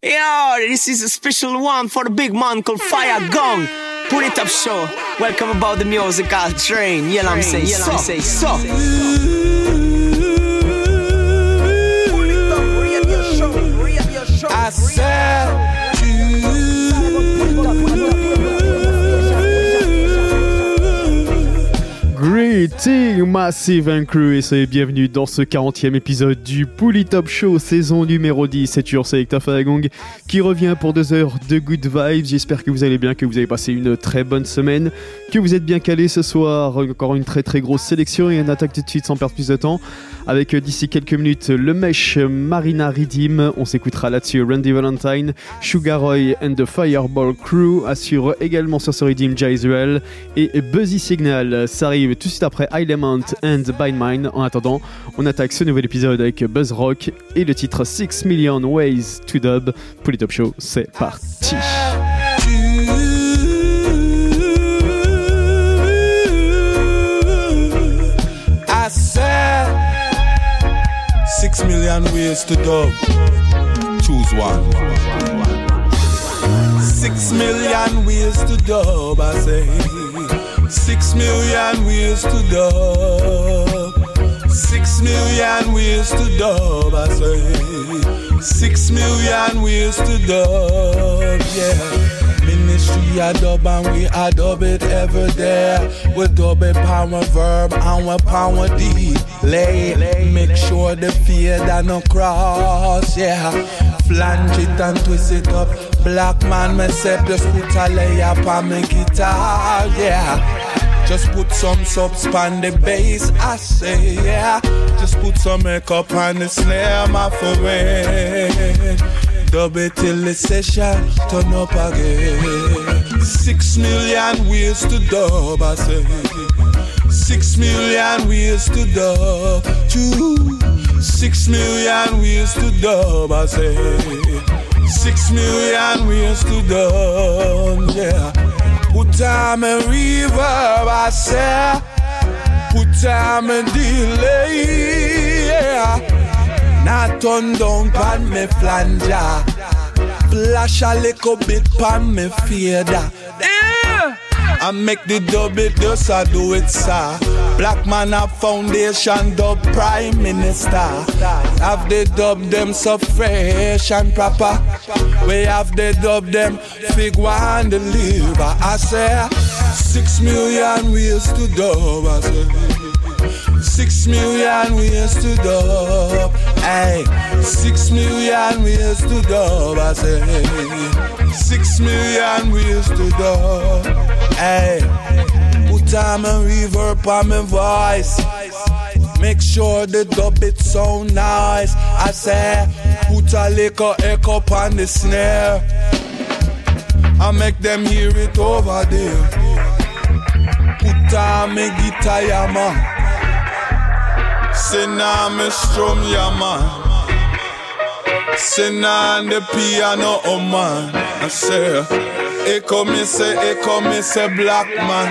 Yo, this is a special one for the big man called Fire Gong. Put it up, show. Welcome about the musical train. Yeah, I'm saying, yeah, I'm saying, so. Greeting Massive and Crew et soyez bienvenue dans ce 40e épisode du Pouli Top Show saison numéro 10. C'est toujours Selecta Faragong qui revient pour deux heures de good vibes. J'espère que vous allez bien, que vous avez passé une très bonne semaine, que vous êtes bien calés ce soir. Encore une très très grosse sélection et on attaque tout de suite sans perdre plus de temps avec euh, d'ici quelques minutes le mesh Marina Redeem. On s'écoutera là-dessus Randy Valentine, Sugar Roy and the Fireball Crew assure également sur ce Redeem Jay Israel et Buzzy Signal. Ça arrive tout de suite après Element and Bind Mine. En attendant, on attaque ce nouvel épisode avec Buzz Rock et le titre 6 Million Ways to Dub. Pour les Top Show, c'est parti. Six million ways to dub. Choose one. Six million ways to dub. I say six million ways to dub. Six million ways to dub. I say six million ways to dub. Yeah. Ministry dub and we a dub it every day. We dub it power verb and we power deed. Lay, make sure the fear that no cross, yeah. Flange it and twist it up. Black man, myself just put a layer on my guitar, yeah. Just put some subs on the bass, I say, yeah. Just put some makeup on the snare, my friend. Dub it till the session turn up again. Six million ways to dub, I say. Six million ways to dub. Two. Six million ways to dub, I say. Six million ways to dub, yeah. Put time and reverb, I say. Put time and delay, yeah. Now turn down pan me flanger. Flash a little bit pan me fader. Yeah. I make the dub it just I do it, sir. Black man a foundation dub prime minister. Have they dub them so fresh and proper. We have they dub them fig one deliver. I say six million ways to dub. I say. Six million ways to dub. Hey, six million ways to dub. I say, six million ways to dub. Hey, put time and reverb on my voice. Make sure the dub it sound nice. I say, put a little echo on the snare. I make them hear it over there. Put on my guitar, yeah, man. Say now me strum ya man. Say now the piano oh man. I say, echo me say, echo me say black man.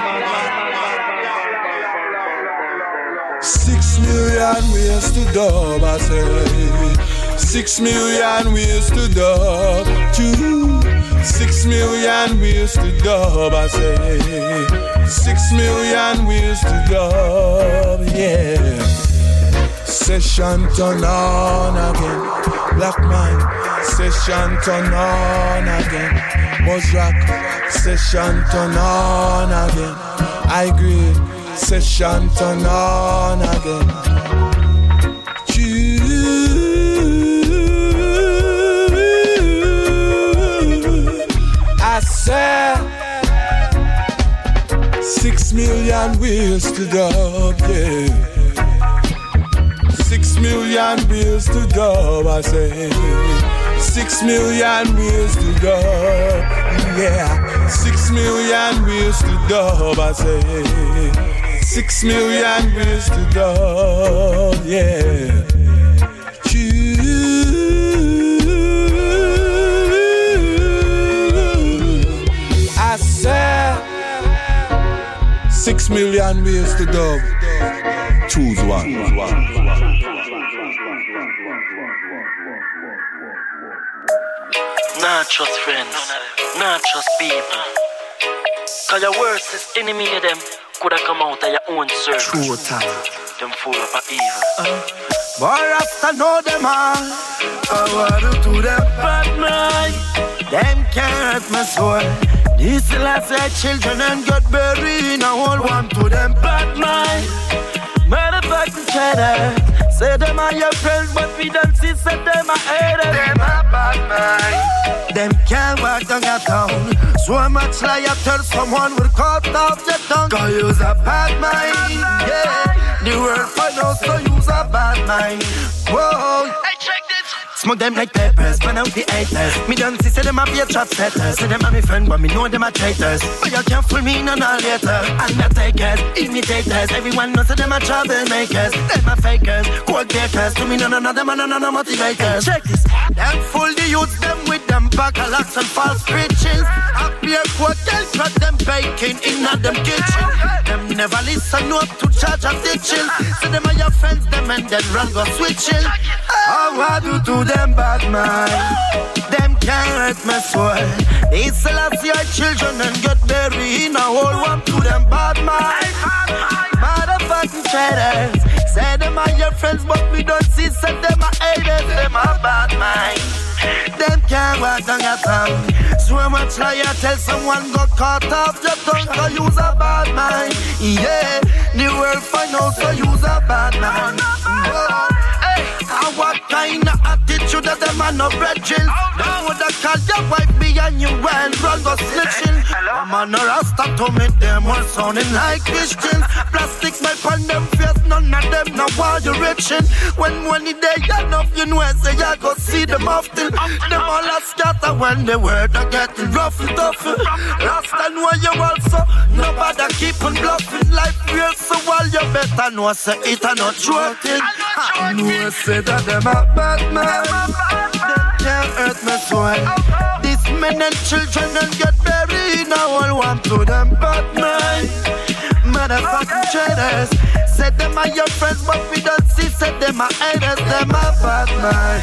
Six million ways to dub, I say. Six million ways to dub. Two. Six million ways to dub, I say. Six million ways to dub, yeah. Session turn on again. Black man, session turn on again. Buzz rock, session turn on again. I agree, session turn on again. I said six million wheels to dub, yeah. Six million ways to dub, I say. Six million ways to dub, yeah. Six million ways to dub, I say. Six million ways to dub, yeah. I said six million ways to dub. Choose one. Not trust friends, not trust people. Cause your worst enemy of them coulda come out of your own circle. True time. Them full of evil. Uh, boy, Rasta know them all. I want to do them bad mind. Them can't hurt my soul. These last year children and got buried in a whole one to them bad mind. Motherfucking cheddar. Say them are your friends, but we don't see say them are haters. Them are bad mind. Them can't walk down your town. So much tell someone will cut off your tongue. Cause use a bad mind. Yeah. The world for no so use a bad mind. Whoa. Hey, check Smoke them like peppers, burn out the haters. Me don't see, say them a be a trap setters. Say them a me friend, but me know them a traitors. But you can't fool me none all later. Undertakers, imitators, everyone knows that them a troublemakers. Them a fakers, quote takers. To me, none of them are none of motivators. Check this. Them fool the youths, them with them bacalaks and false preachings. Happy a quote, cut them baking in a them kitchen. Them never listen up to charge of ditching. Say them are your friends, them and then run go switching. How I oh, do to them bad mind. Them can't hurt my soul. They sell us your children and get buried in a hole. One to them bad mind. Motherfucking traitors. Say them are your friends, but we don't see. Say them are haters. Them are bad mind. Them can't walk down your tongue. So much lie I tell someone got caught off your tongue. So use a bad mind. Yeah, the world find out so use a bad mind. Whoa. And what kind of that them are no brethren? Now would I call your wife behind you and run go snitching? I'm on a rasta to me, them all sounding like Christians. Plastic my on them face, none of them know why you reaching. When money they enough, you know, I say I go see them often. Them all are scatter when the word are getting rough and tough. Rasta know you also, nobody keep on bluffing. Life real, so while you better know, say it are not joking. I know, say that them a bad man. Them hurt men and children and get buried. Now all want to them bad man. Motherfucking traitors. Said them are your friends, but we don't see. Said them are haters. Them a bad man.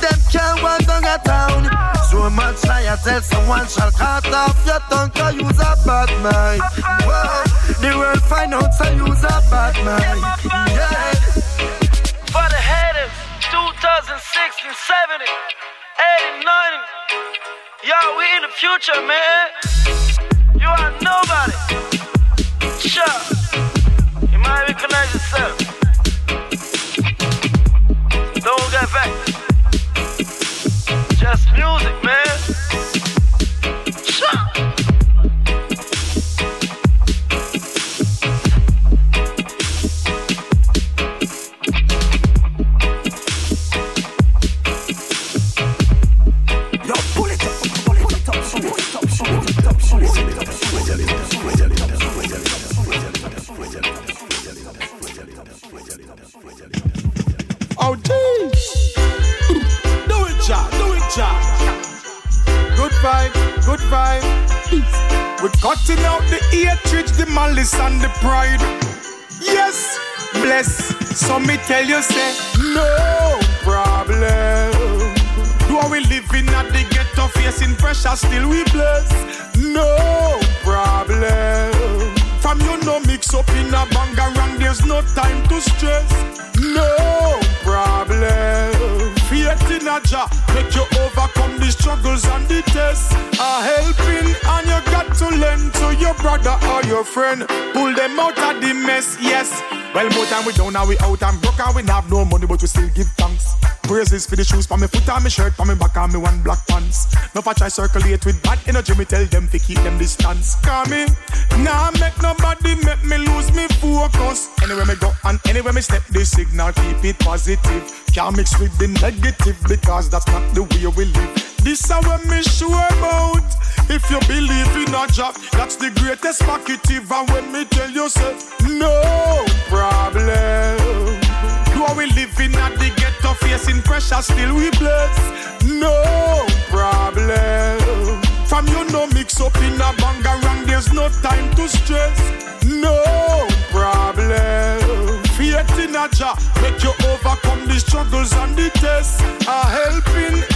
Them can't walk down a town. So much I tell someone shall cut off your tongue. Cause use a bad. Whoa. The world find out so use a bad man. Yeah. For the haters, 2006 and 70, 80, 90. Yo, we in the future, man. You are nobody. Sure. You might recognize yourself. Don't get back. Just music, man. So me tell you, say, no problem. Do we living at the ghetto, facing pressure, still we bless. No problem. From you no mix up in a bangarang, there's no time to stress. No problem. Faith in a Jah make you overcome the struggles and the tests. A helping and you got to lend to your brother or your friend. Pull them out of the mess, yes. Well, more time we down, now we out and broke and we have no money, but we still give thanks. Praises for the shoes for me foot and me shirt, for me back and me one black pants. No I try circulate with bad energy, me tell them to keep them distance. Come me, nah make nobody make me lose me focus. Anywhere me go and anywhere me step, the signal keep it positive. Can't mix with the negative because that's not the way we live. This is what me sure about. If you believe in a job, that's the greatest marketive. And when me tell you, say, no problem. Do we living at the ghetto, facing pressure, still we bless. No problem. From you no mix up in a bangarang, there's no time to stress. No problem. Faith in a Jah make you overcome the struggles and the tests. A helping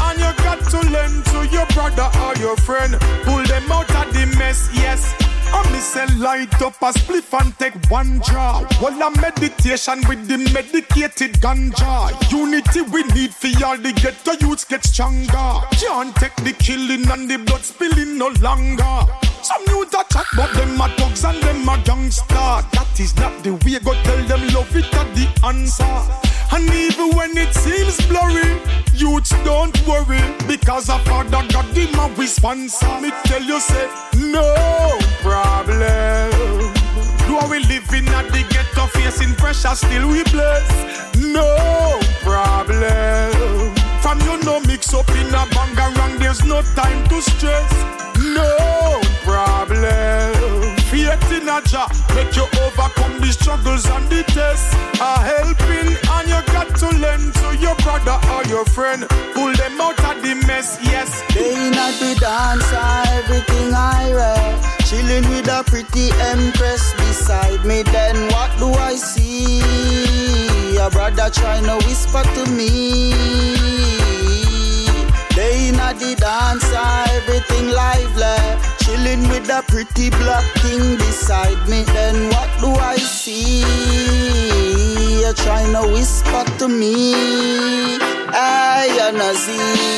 to lend to your brother or your friend. Pull them out of the mess, yes. I me say light up a spliff and take one draw. While a meditation with the medicated ganja. Unity we need for all the ghetto youths get stronger. Can't take the killing and the blood spilling no longer. Some youth a chat but them a thugs and them a gangster. That is not the way. Go tell them love it at the answer. And even when it seems blurry, youths don't worry because a father got him a response. Me tell you, say no problem. Do we living at the ghetto facing pressure, still we bless? No problem. From you no mix up in a bangarang, there's no time to stress. No. Faith in a Jah make you overcome the struggles and the tests. A helping and you got to lend to your brother or your friend. Pull them out of the mess, yes. They not the dancer, everything I read. Chilling with a pretty empress beside me. Then what do I see? A brother trying to whisper to me. They not the dancer, everything lively. Chilling with a pretty black thing beside me. Then what do I see? You're trying to whisper to me. Hey, you know, see.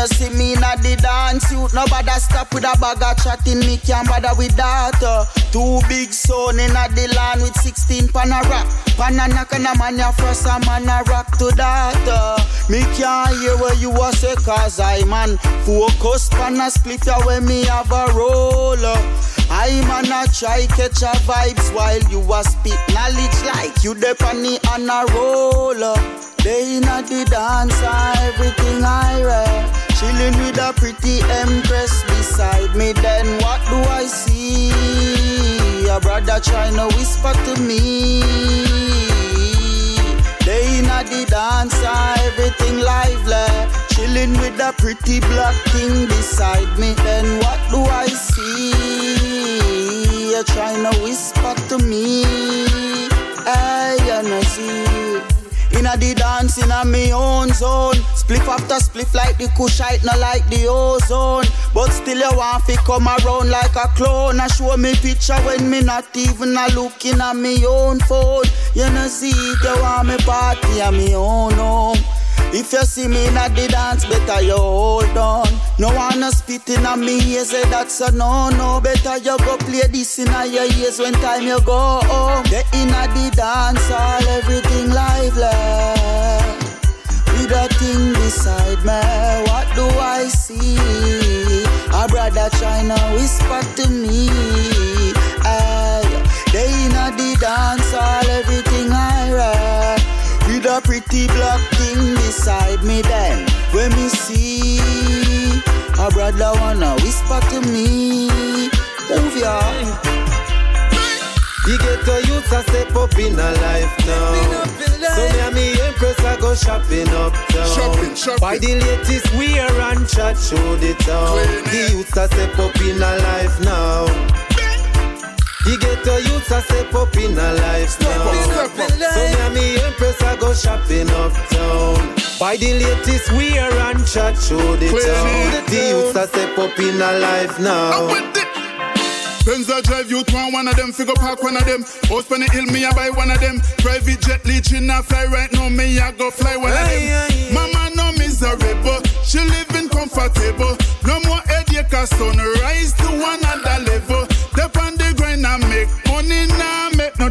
You see me in the dance, you nobody stop with a bag of chatting. Me can't bother with that. Uh. Two big son in the land with 16 pan a rock. Pan a knock and a man ya frost a man a rock to that. Uh. Me can't hear what you a say cause I man focus pan a split ya when me have a roll. Uh. I man a try catch a vibes while you a spit knowledge like you the on a roll. They a the dancer, everything I read. Chilling with a pretty empress beside me. Then what do I see? A brother trying to whisper to me. They a the dancer, everything lively. Chilling with a pretty black thing beside me. Then what do I see? You're trying to whisper to me. Hey, you see. Inna the dance inna me own zone. Spliff after spliff like the Kushite, not like the ozone. But still you want fi come around like a clone. I show me picture when me not even a looking at me own phone. You know see you want me party at me own home. If you see me in the dance, better you hold on. No one spit in a me ears, say that's a no no. Better you go play this in your ears when time you go home. Get in the dance, all everything lively. With a thing beside me, what do I see? A brother trying to whisper to me. Ay, they in the dance, all everything I read. With a pretty black thing beside me then When me see A brother wanna whisper to me Move ya The ghetto youths a step up in a life now. So me and me empress a go shopping uptown. Shopping, shopping. Buy the latest wear and chat show the town. The youths a step up in a life now. The ghetto youths a step up in a life now. step up. So me and me empress a go shopping uptown. Buy the latest We wear and chat show the Clear town. the youths a step up in a life now. Benz I drive you want one of them, figure park one of them. House on the hill, me I buy one of them. Private jet leeching a fly right now, me I go fly one of Aye, them. aye. Mama no miserable, she living comfortable. No more headache, sunrise to one another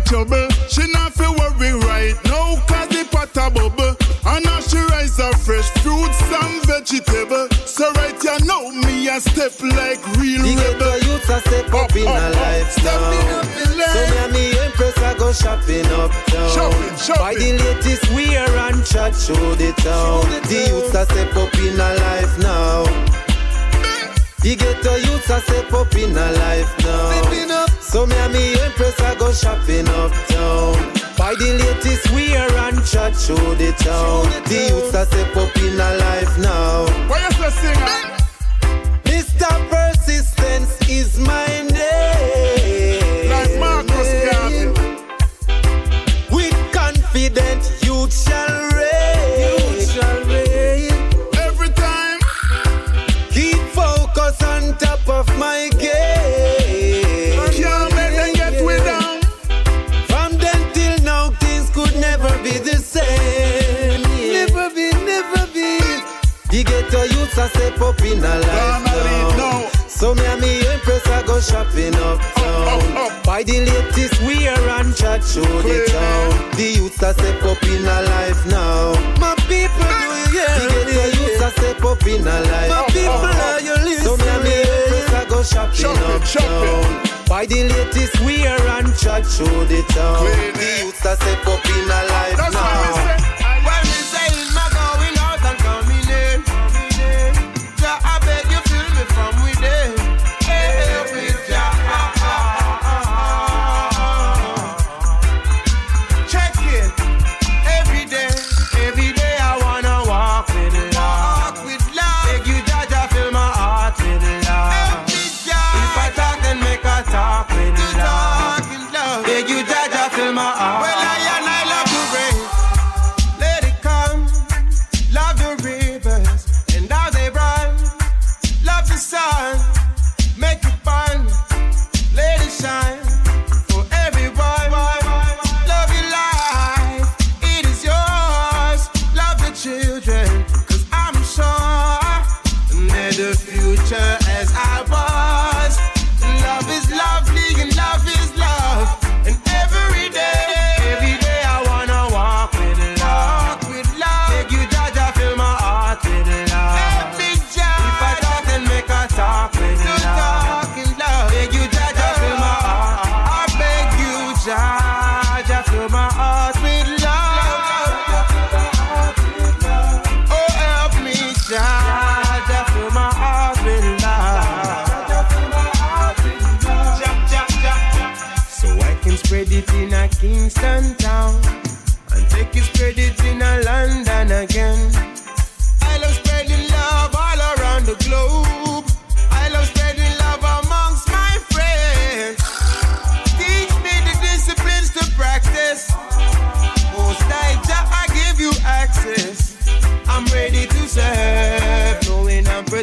trouble. She not feel worry right now, cause the pot a bubble. And now she rise up fresh fruits and vegetable. So right you know me a step like real The rebel. ghetto youths a step up in a life Stepping now. up in life. So me and me empress a go shopping uptown. Shopping, shopping. Buy the latest wear and chat show the town. The youths a step up in a life now. The ghetto youths a step up in a life now. So me and me empress a go shopping uptown. Buy the latest wear and chat show the town. The youths a step up in a life now. Why you say singer? Mr. Persistence is my name. Like Marcus Garvey. With confident youth shall reign. Top of my game. Can't make them get we down. From then till now, things could never be the same. Never be, never be. The ghetto youths are step up in a life now. So me and me empress I go shopping. Up, up. Buy the latest wear and chat show the town. The youths are step up in a life now. My people, do you hear The youths are step up in a life. My people, are you listening? So me and I go shopping Shopping, uptown. shopping. Buy the latest wear and chat show the town. The youths are step up in a life we now.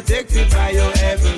Protected by your every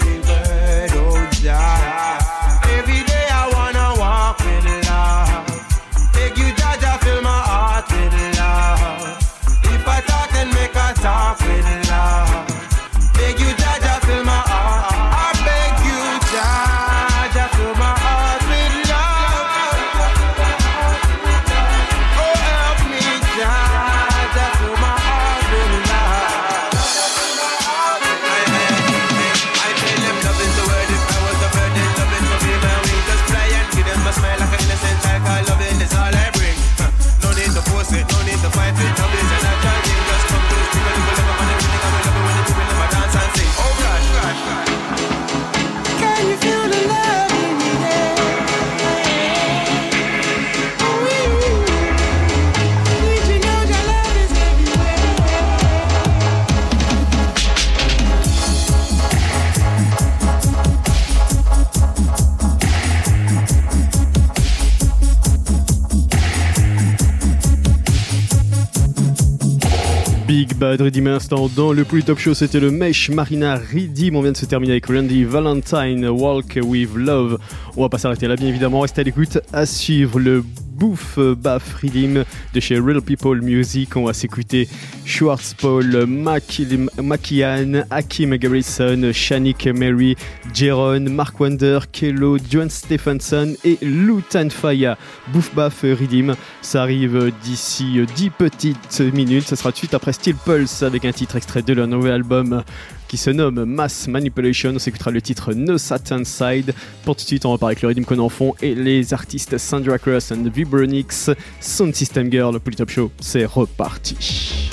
Big Bad Redeem instant dans le Pouli Top Show, c'était le Mesh Marina Redeem. On vient de se terminer avec Randy Valentine, Walk with Love. On va pas s'arrêter là, bien évidemment. Restez à l'écoute. À suivre le Bouffe Baff Redeem de chez Real People Music. On va s'écouter Schwartz Paul, Makian, Hakim Garrison, Shanik Mary, Jaron, Mark Wander, Kello, John Stephenson et Lutan Faya. Bouffe Baff Redeem. Ça arrive d'ici 10 petites minutes. Ça sera tout de suite après Steel Pulse avec un titre extrait de leur nouvel album qui se nomme Mass Manipulation. On s'écoutera le titre No Satan Side. Pour tout de suite, on parler avec le rythme qu'on en fond et les artistes Sandra Cross and Vibronix, Sound System Girl, le Polytop Show. C'est reparti.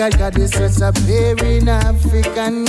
Like a goddess was a in African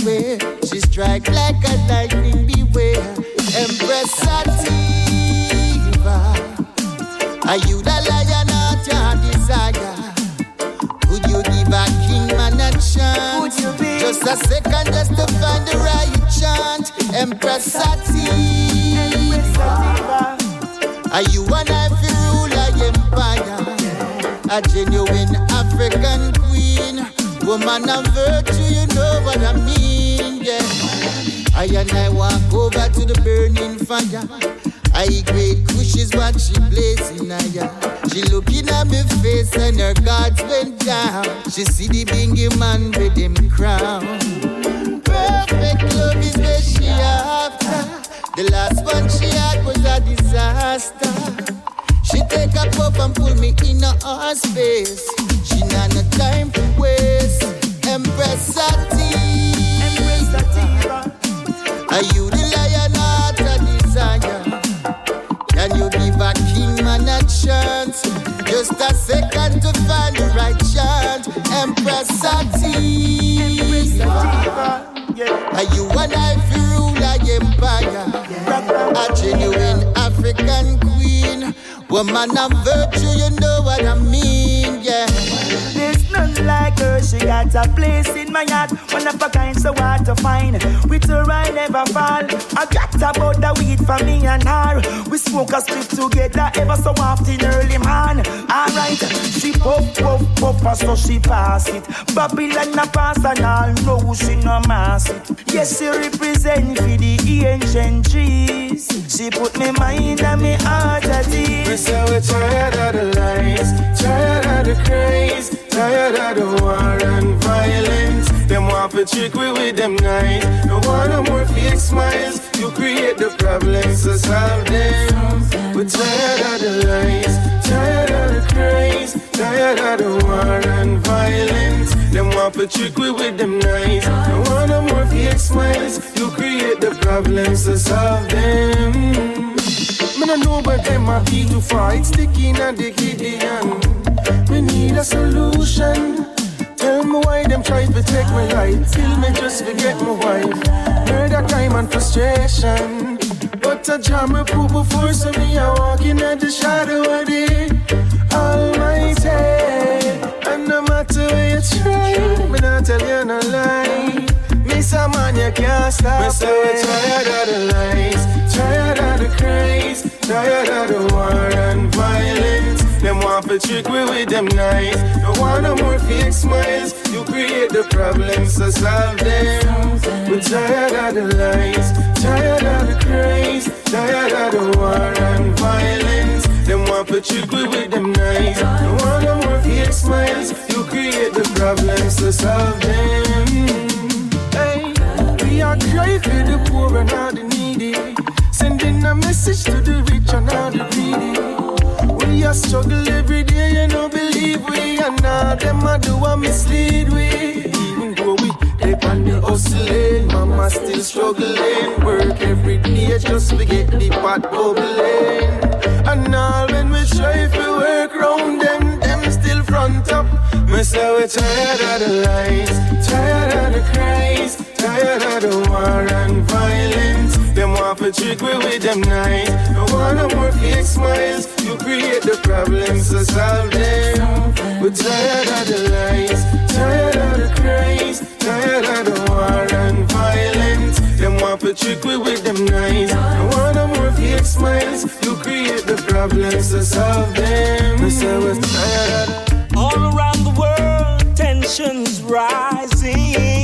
never fall. I got about the weed for me and her. We smoke a split together ever so often early, man. Alright, she puff, puff, puff, so she pass it. Babylon a pass and all know she no mass it. Yes, she represent for the ancient trees. She put me mind and me heart at ease. We say we're tired of the lies, tired of the craze, tired of the war and violence. Want trick we with them nights. No want no more fake smiles. You create the problems, so solve them. We're tired of the lies, tired of the craze, tired of the war and violence. Them want to trick we with them nights. No want no more fake smiles. You create the problems, so solve them. Me no know but them a be too far. It's the king and the Gideon. We need a solution. Tell me why them try to take my life. Kill me just forget my wife. Murder, crime and frustration. But a jam me put before so me a walking at the shadow of the Almighty. And no matter where you try, me not tell you no lie. Miss a man you can't stop. Me say we're tired of the lies, tired of the craze, tired of the war and violence. Them want to trick we with them nights. No want no more fake smiles. You create the problems, so solve them. We're tired of the lies, tired of the craze, tired of the war and violence. Them want to trick we with them nights. No want no more fake smiles. You create the problems, so solve them. Hey, we are cry for the poor and all the needy. Sending a message to the rich and all the greedy. We are struggle every day, you know, believe we. And now them a do a mislead we. Even though we dip on the hustling, eh, mama still struggling. Eh. Work every day just to get the pot bubbling. Eh. And all when we try to work round them, them still front up. Me say we tired of the lies, tired of the craze, tired of the war and violence. Them want to trick we with them nights. No want no more fake smiles. You create the problems, so solve them. We're tired of the lies, tired of the craze, tired of the war and violence. Them want to trick we with them nights. No want no more fake smiles. You create the problems, so solve them. We say we're tired of All around the world, tensions rising.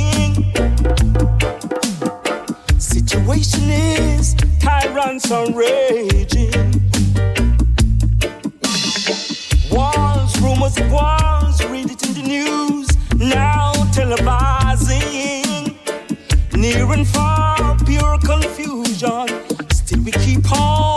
Situation is tyrants are raging. Wars, rumors of wars, read it in the news. Now televising. Near and far, pure confusion. Still we keep on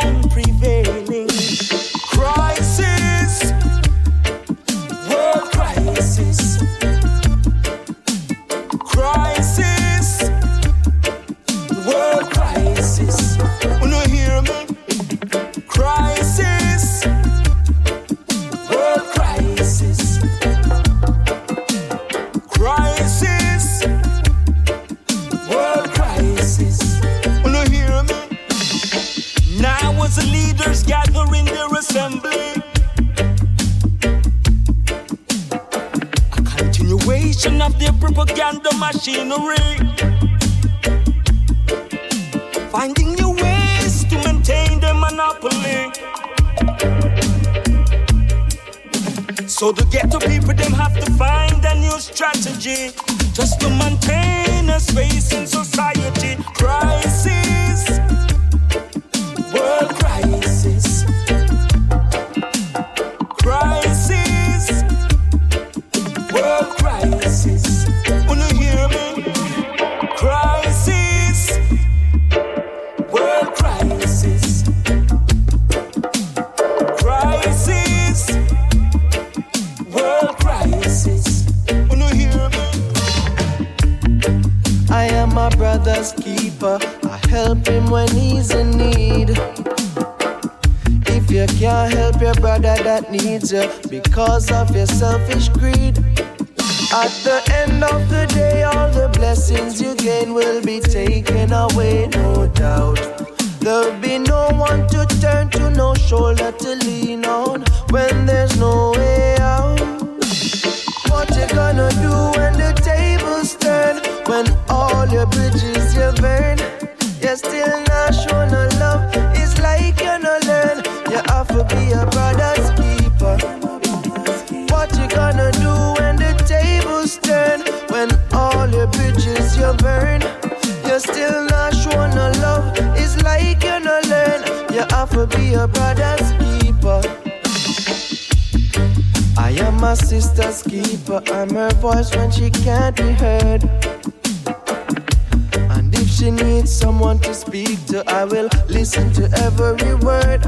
leaders gather in their assembly. A continuation of their propaganda machinery. Finding new ways to maintain their monopoly. So the ghetto people them have to find a new strategy. just to maintain a space in society. Crisis, world crisis, that needs you because of your selfish greed, at the end of the day, all the blessings you gain will be taken away, no doubt. There'll be no one to turn to, no shoulder to lean on when there's no way out. What you gonna do when the tables turn? When all your bridges you burn? You're still brother's keeper. I am my sister's keeper. I'm her voice when she can't be heard. And if she needs someone to speak to, I will listen to every word.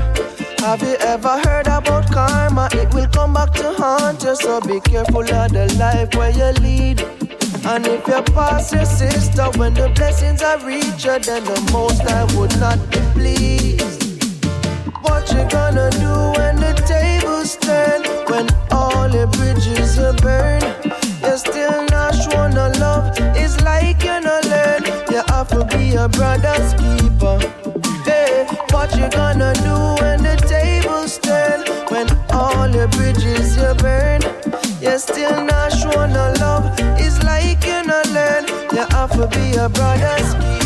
Have you ever heard about karma? It will come back to haunt you, so be careful of the life where you lead. And if you pass your sister when the blessings are you, then the most I would not be pleased. What you gonna do when the tables turn? When all your bridges are burned? You're still not love. It's like you no learn. You have to be a brother's keeper. Hey, what you gonna do when the tables turn? When all your bridges you burn? You're still not love. It's like you no learn. You have to be a keeper.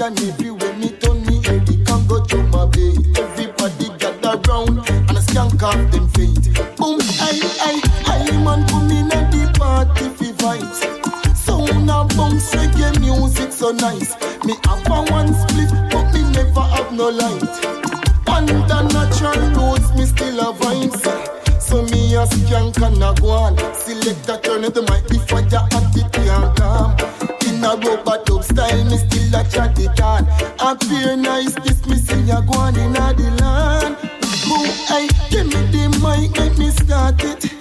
Party, and you me turn me head, it can go to my bay. Everybody gather round and a skank off. Boom, ay, ay, ay, man, come in a the party fi vibes. Sound bounce reggae music so nice. Me have a one split, but me never have no light. Under natural roads, me still a vibes. So me a skank and go on. Select a turn of the mic before you Appear nice, this me see a go on in the land. Boom, hey, give me the mic, make me start it.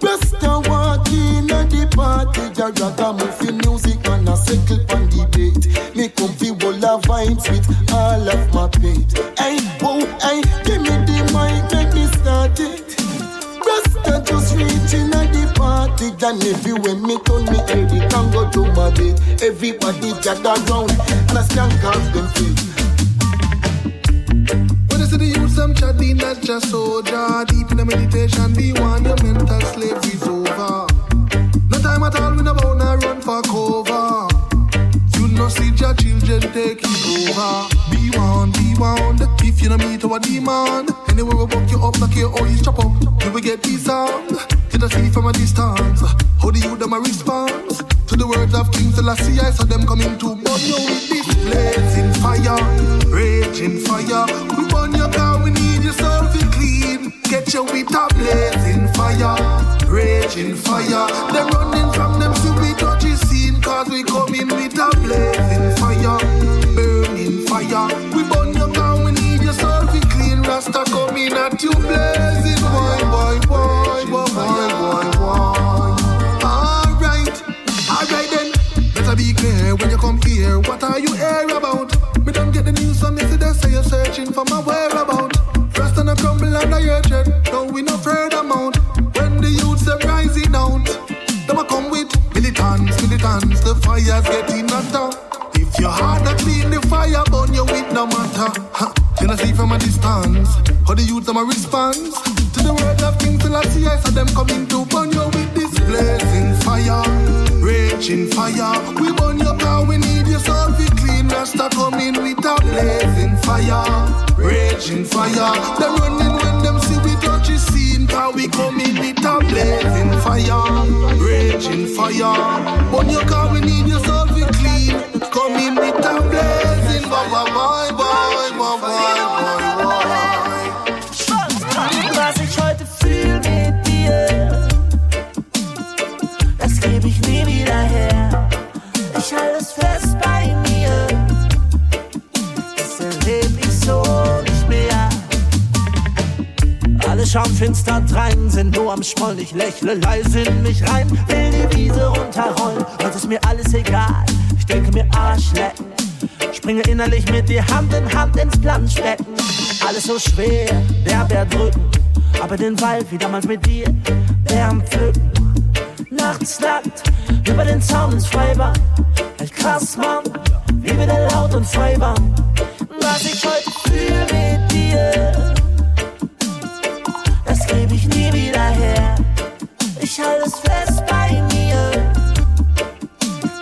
Just a walk in a the party, a ragamuffin music man a settle on debate. Me come fi wall of vibes with all of my pate. Hey, whoa, hey, give me the mic, make me start it. Rasta just reaching at the party, and everywhere me turn me head, it can go to my bed. Everybody gather round, and I skank off them just soldier. Deep in the meditation, be one, your mental slavery's over. No time at all, we no bound to run for cover. You no see your children taking over. Be one, be one. If you no meet our demand, anywhere we buck you up, like your always chop up. You will get on. You don't see from a distance. How the youth them a response to the words of King Selassie? I saw them coming to burn you with this blazing fire, raging fire. We burn your car, we need your soul Get you with a blazing fire, raging fire. Them running from them stupid touchy scene, cause we coming with a blazing fire, burning fire. We burn your car, we need your soul to clean. Rasta coming at you blazing, boy, boy, boy, boy, boy, boy, boy. Alright, alright then. Better be clear when you come here. What are you here about? Me don't get the news from yesterday, say you're searching for my whereabout. Under your tread. No, we no further amount. When the youths are rising out, them a come with militants, militants. The fire's getting hotter. If your heart not clean, the fire burn you with no matter. You know see from a distance how the youth them a response to the word of King Selassie. I saw them coming to burn you with this blazing fire, raging fire. We burn your car, we need your soul we clean. Rasta coming with a blazing fire, raging fire. Them running when them see we touch the scene, cause we coming with a blazing fire, raging fire. Burn your car, we need your to clean. Coming with a blazing boy, boy, boy, Alle schauen finster drein, sind nur am Schmollen. Ich lächle leise in mich rein, will die Wiese runterrollen. Heute ist mir alles egal, ich denke mir Arschlecken. Springe innerlich mit dir Hand in Hand ins Planschbecken. Alles so schwer, der Bär drücken. Aber den Wald wie damals mit dir, Bären pflücken. Nachts nackt, über den Zaun ins Freibad. Echt krass, Mann, wie wir da laut und frei. Was ich heute fühl mit dir, ich halte es fest bei mir,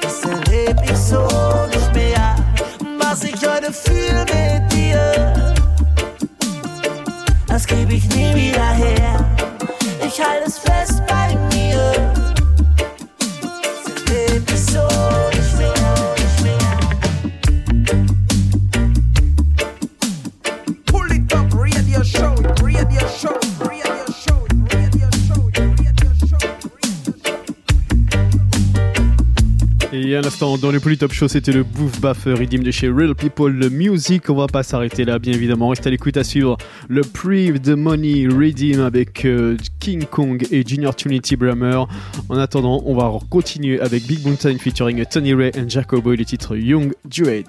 das erleb ich so nicht mehr. Was ich heute fühl mit dir, das geb ich nie wieder her. Ich halte es fest bei dans le Polytop Show, c'était le Bouffe Baffer Redeem de chez Real People le Music. On va pas s'arrêter là, bien évidemment. Restez à l'écoute à suivre le Pre The Money Redeem avec euh, King Kong et Junior Trinity Brammer. En attendant, on va continuer avec Big Mountain featuring Tony Ray et Jacobo et le titre Young Duet.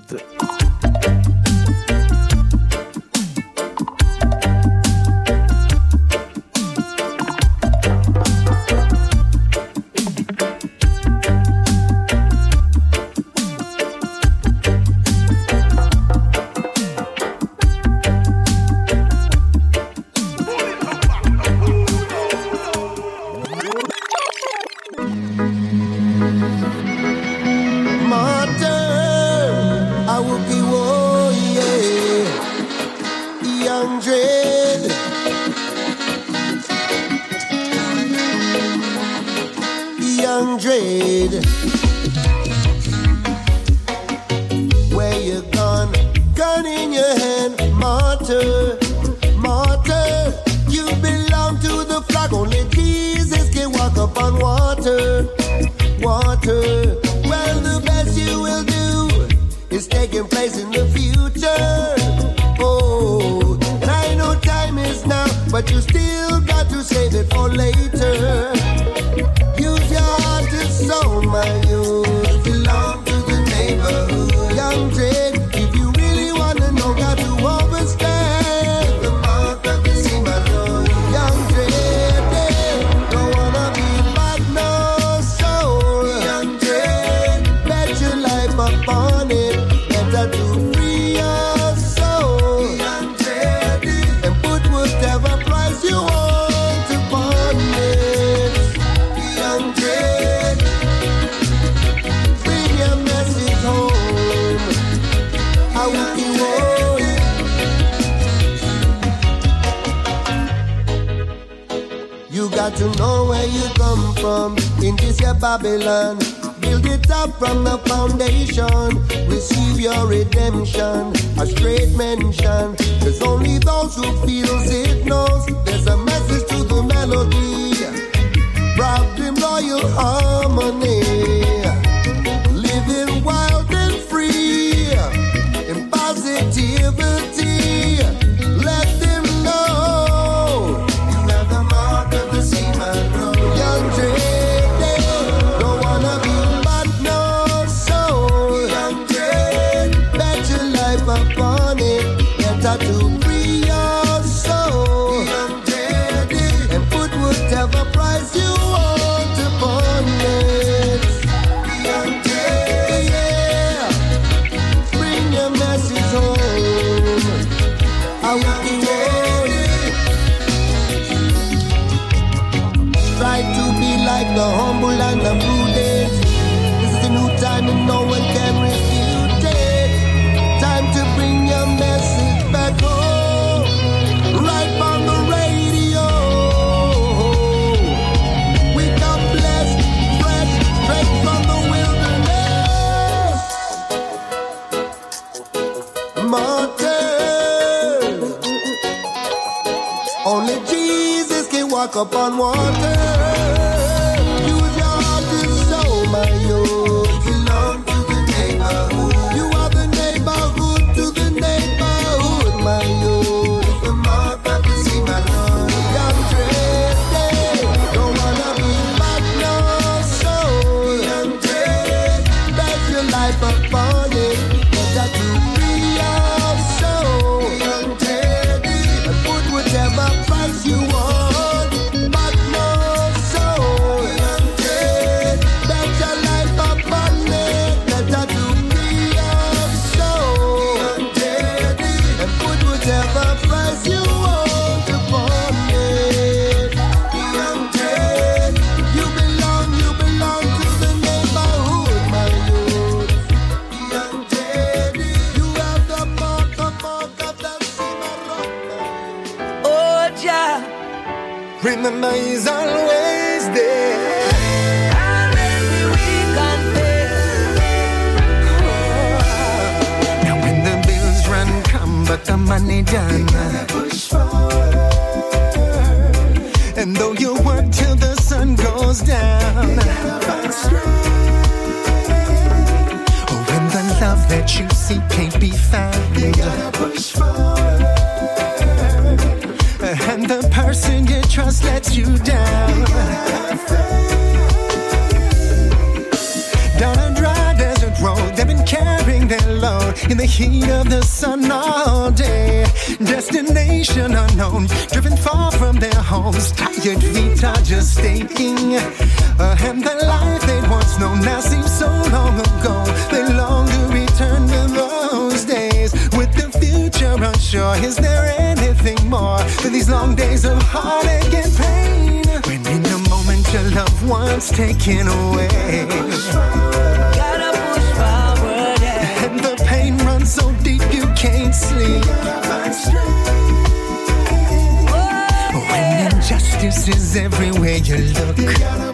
walk upon water. taken away. Gotta push forward. And the pain runs so deep you can't sleep. When injustice is everywhere you look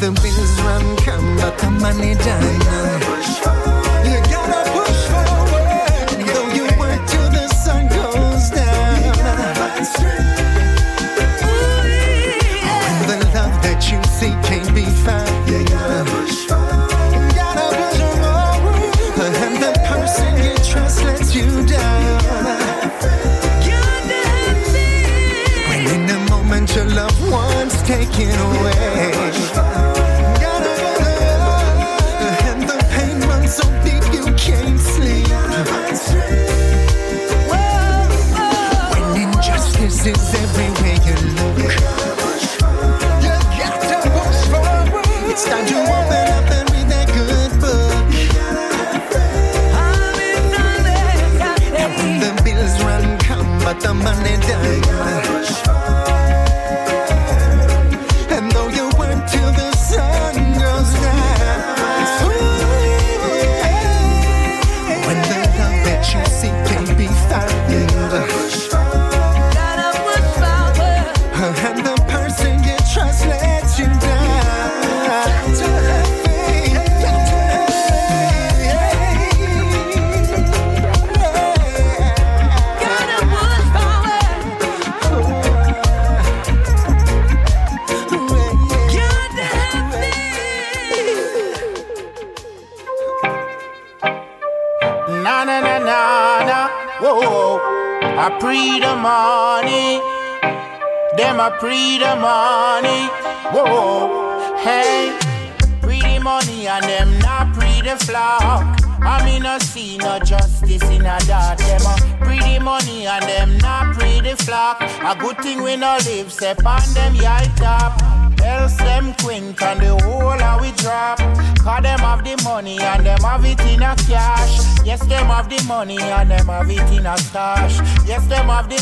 the bills run, come back, come money, Diana.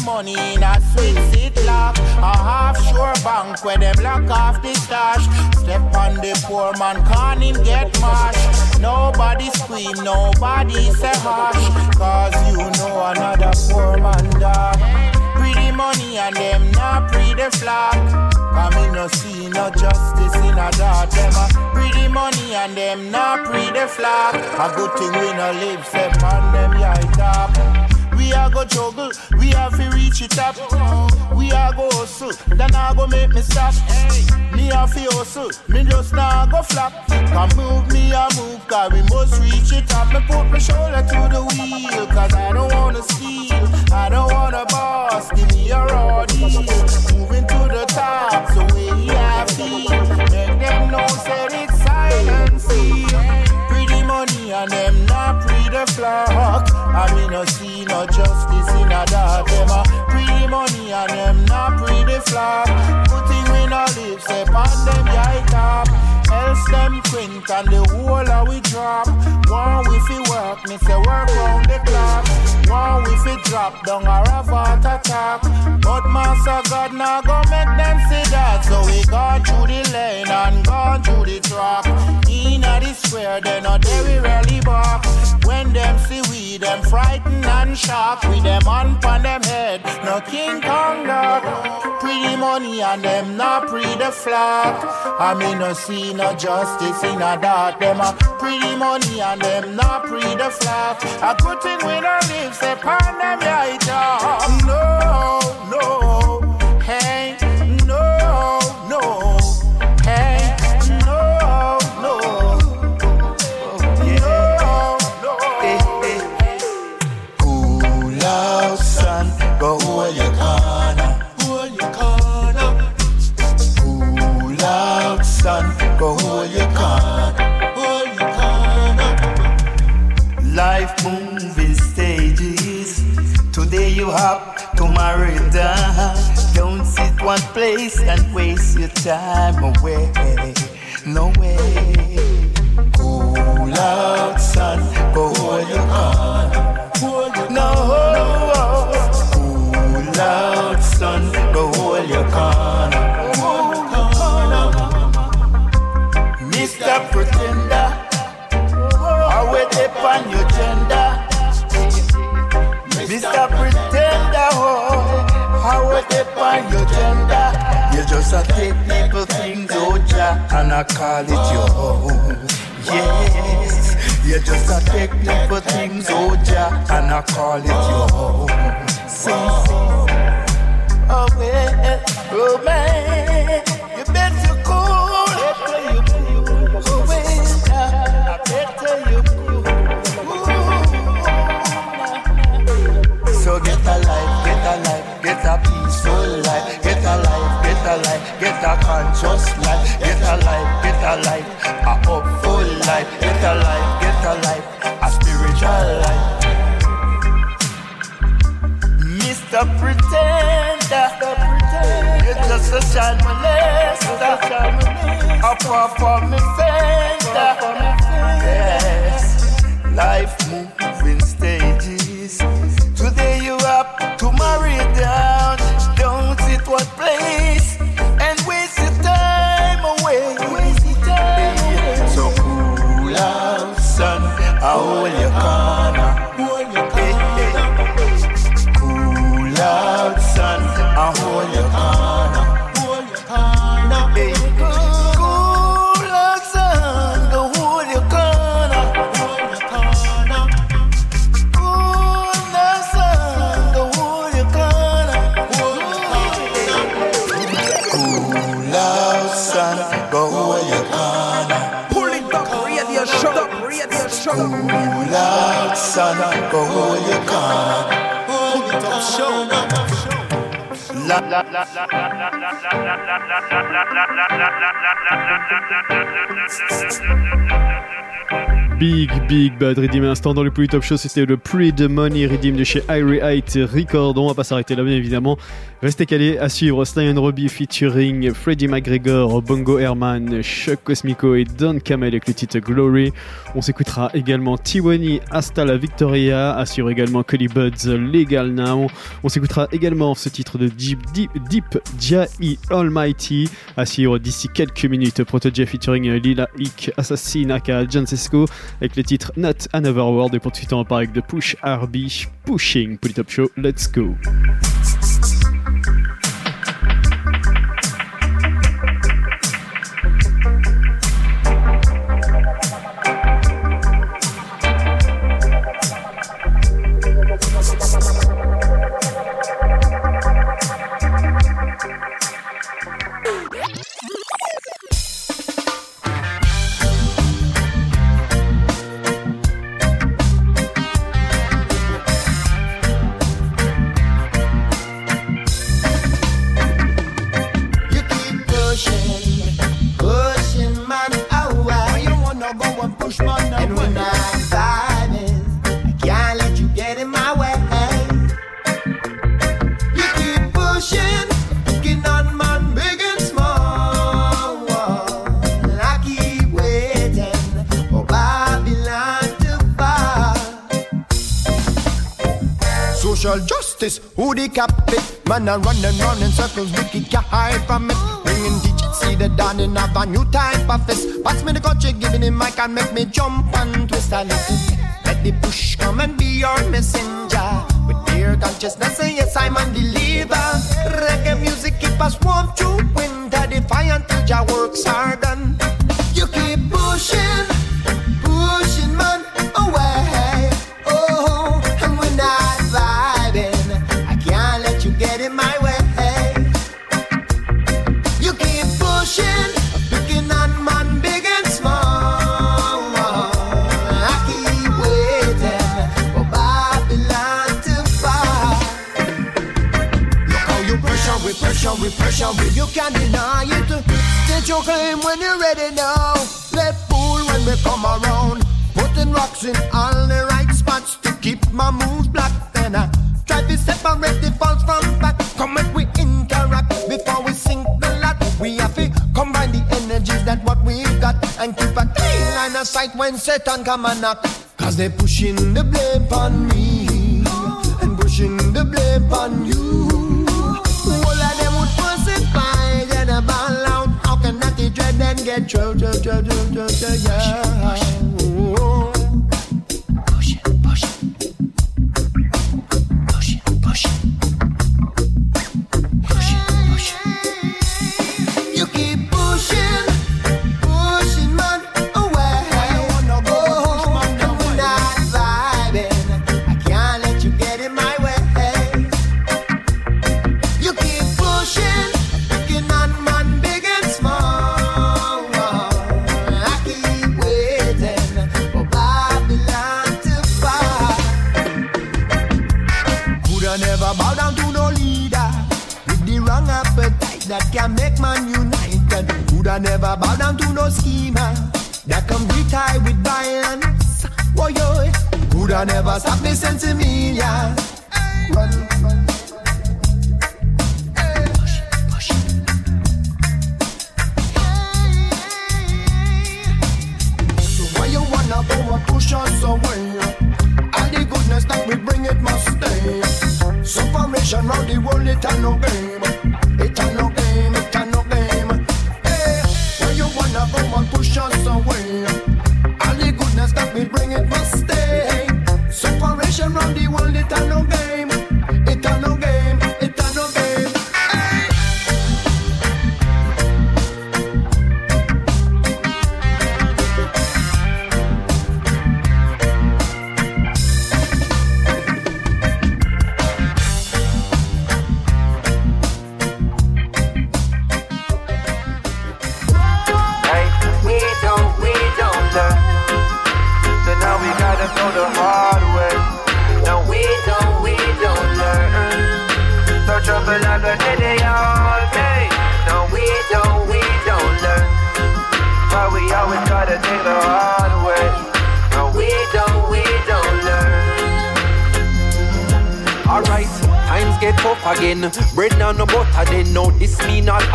Money in a sweet seat lock. A half sure bank where them lock off the stash. Step on the poor man, can't him get mashed. Nobody scream, nobody say hush. Cause you know another poor man die. Pretty money and them not pretty flock. Come in no see no justice in a dot. Them a pretty money and them not pretty flock. A good thing we no live, say man them yeah top. We are go juggle, we have to reach it up. We are go hustle, then I go make me stop. Me have to hustle, me just now go flop. Come move me, I move, cause we must reach it up. Me put my shoulder to the wheel, cause I don't wanna steal, I don't wanna boss. Give me a raw deal, moving to the top, so we have feel. Make them know that it's silent. Pretty money and them not pretty flock. I mean, no see no justice in a dark. A money and them not pretty. Good thing we no live, say on them yai top. Else them print and the whole of we drop. One we fi work, me say work round the clock. One we fi drop down a ravat attack. But Master God now go make them see that. So we gone through the lane and gone through the track. In the square, they not there we rally back. When them see we, them frightened and shocked. With them on pon them head, no King Kong dog. Pretty money and them not pre the flock. I mean no see no justice in a that. Them a pretty money and them not pre the flock. A good thing we don't live, say pon them yeah dog. Um, no, no, one place and waste your time away. No way. Cool out, son, go hold your your No. Cool out, son, go hold your corner. Upon your gender. You just a take people things, oh, ja, and I call it your own. Yes, you just a take people things, oh, ja, and I call it your own. Sing. Oh, well, oh, peaceful life, get a life, get a life, get a conscious life, get a life, get a life, a hopeful life, get a life, get a life, a spiritual life. Mr. Pretender, you're just a child molester, a far from me fender. Yes, life moving son, go hold your car. Hold it up, show. La, la, la, la, la, la, la, la, la, Big Big Bad Redeem. Instant dans le plus top show c'était le Pre the Money Redeem de chez Irie Height Record on va pas s'arrêter là bien évidemment. Restez calés à suivre Sly Robbie featuring Freddie McGregor Bongo Herman Chuck Cosmico et Don Camel avec le titre Glory. On s'écoutera également Tiwani Hasta la Victoria. Suivre également Cody Buds Legal Now. On s'écoutera également ce titre de Deep Deep Deep Jai Almighty. Suivre d'ici quelques minutes Protege featuring Lila Ick Assassin aka Jancesco avec le titre Not Another World et pour tout de suite on repart avec de Push RB Pushing pour le top show let's go I'm running. When Satan come and knock. Cause they pushing the blame on me and pushing the blame on you. All of them would falsify and a ball out. How can that dread then get through, through, through, through, through, through, yeah.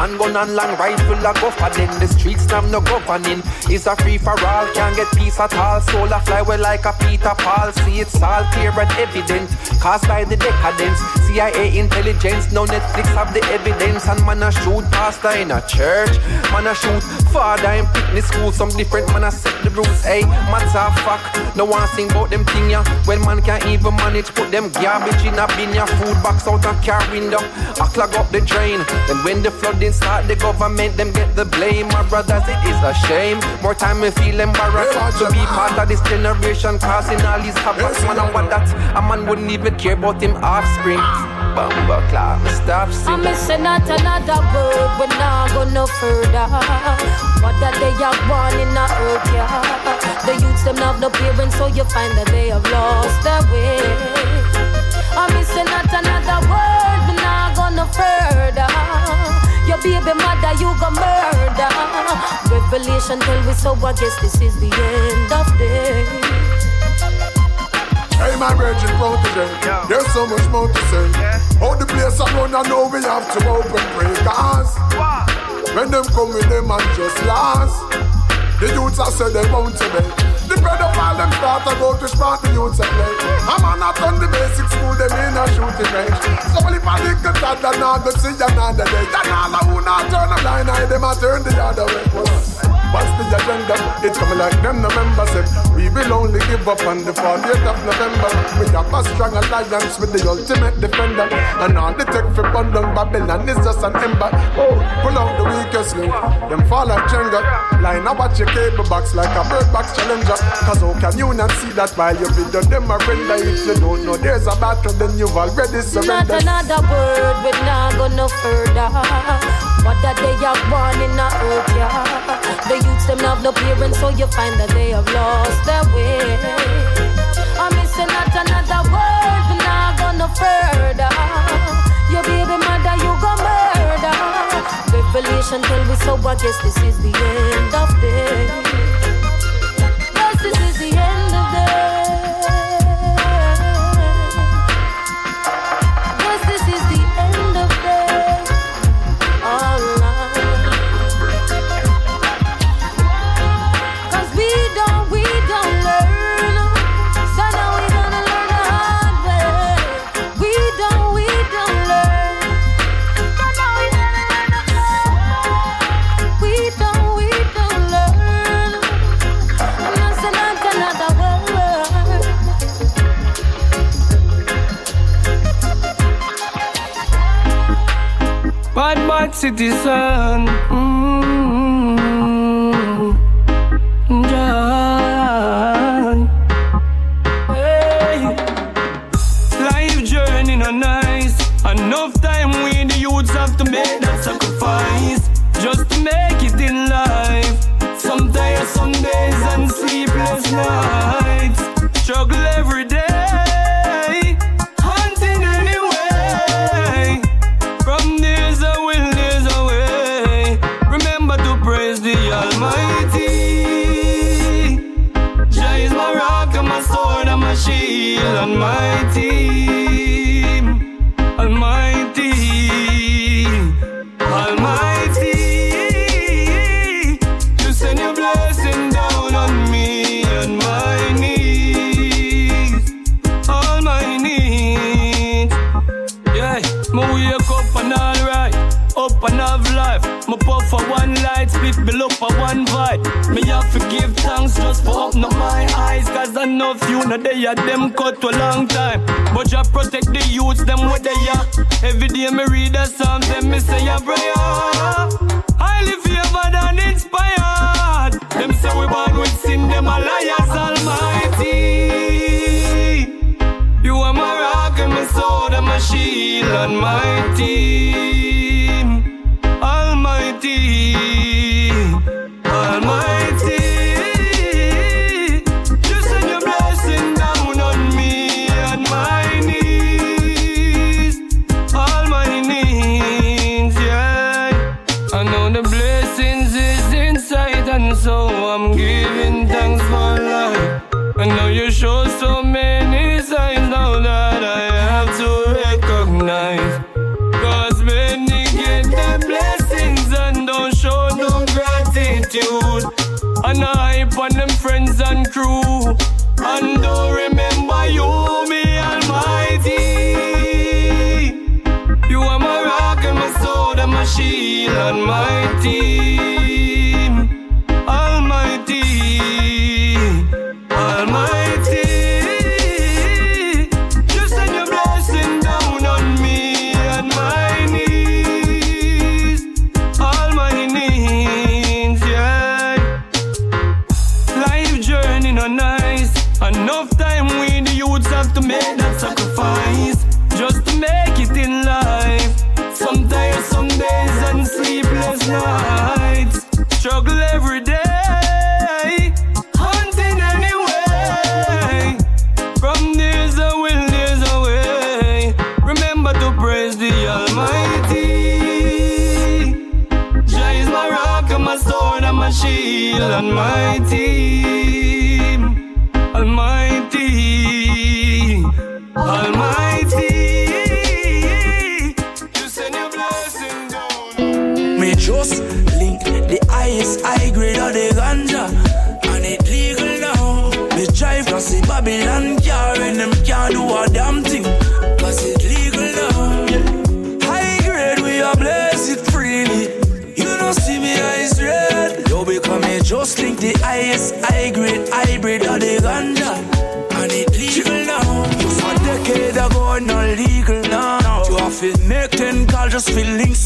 Handgun and long rifle a go for then. The streets have no governing. It's a free for all. Can't get peace at all. Soul a fly well like a Peter Paul. See it's all clear and evident. Caused by the decadence. CIA intelligence. No Netflix have the evidence. And man a shoot pastor in a church. Man a shoot father in picnic school. Some different man a set the rules. Hey, matter fact. No one sing about them thing ya. When man can't even manage put them garbage in a bin ya. Food box out a car window. I clog up the drain. Then when the flooding start, the government them get the blame. My brothers, it is a shame. More time we feel embarrassed to be part of this generation, causing all these havoc. Man, and what that a man wouldn't even care about him offspring. Bumba clock, stop singing. I'm missing out another word, but now go no further. What that they are born in the earth, yeah. The youths them have no parents, so you find that they have lost their way. I'm missing out another word, but now go no further. Your baby mother, you go murder. Revelation tell me so, I guess this is the end of day. Hey, my virgin protege, there's so much more to say. How the place I run, I know we have to open pray. Cause when them come with them and just last, the youths I said they won't obey. The bread of all them start to go to smart the youths and play. A man not on the basic school, them in a shooting range. So if I think that that not go see another day, then all who not turn a blind eye, them a turn the other way. What's the agenda? It's coming like them November said. We will only give up on the 40th of November. We have a strong alliance with the ultimate defender. And all the tech for London, Babylon is just an ember. Oh, pull out the weakest link. Them fall like Jenga. Line up watch your cable box like a bird box challenger. Cause how can you not see that while your video them a render? If you don't know there's a battle, then you've already surrendered Not another word, but not go no further. What that they are born in the earth, yeah. The youths them have no parents, so you find that they have lost their way. I'm missing out another word, but now go no further. Your baby mother, you go murder. Revelation tell me so, I guess this is the end of day. Citizen. Mm-hmm. Yeah. Hey. Life journey no nice. Enough time we the youths have to make that sacrifice just to make it in life. Some tired Sundays and sleepless nights. Thanks just for up my eyes, cause I know few no they are them cut to a long time. But you protect the youths, them where they are. Every day me read a psalm, then me say a prayer. Highly favored and inspired. Them say we born with sin, them a liars almighty. You are my rock and my sword and my shield and my team. Almighty, Almighty.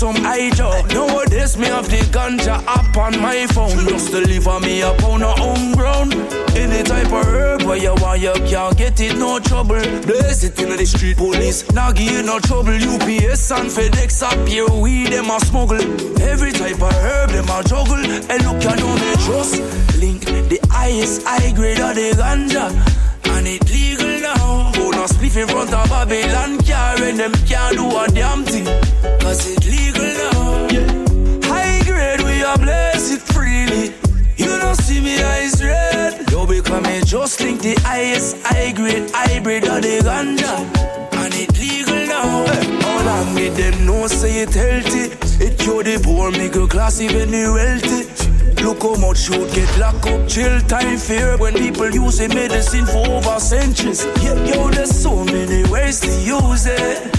Some hijo Nowadays me have the ganja app on my phone. Just deliver me up a pound of homegrown. Any type of herb where you want you can't get it no trouble. Blaze it in the street police. Now give you no trouble. UPS and FedEx up here weed them a smuggle. Every type of herb them a juggle. And look you know me trust. link the highest high grade of the ganja. And it legal now. Bonus spliff in front of Babylon car and them can't do a damn thing. Cause it legal now. High grade, we are blessed freely. You don't see me eyes red. Yo, because me just link the highest high grade hybrid of the ganja. And it legal now. Hey, how long me them know say it healthy? It cure the poor, middle class, even the wealthy. Look how much you'd get locked up, jail time fear when people use medicine for over centuries. Yeah, yo, there's so many ways to use it.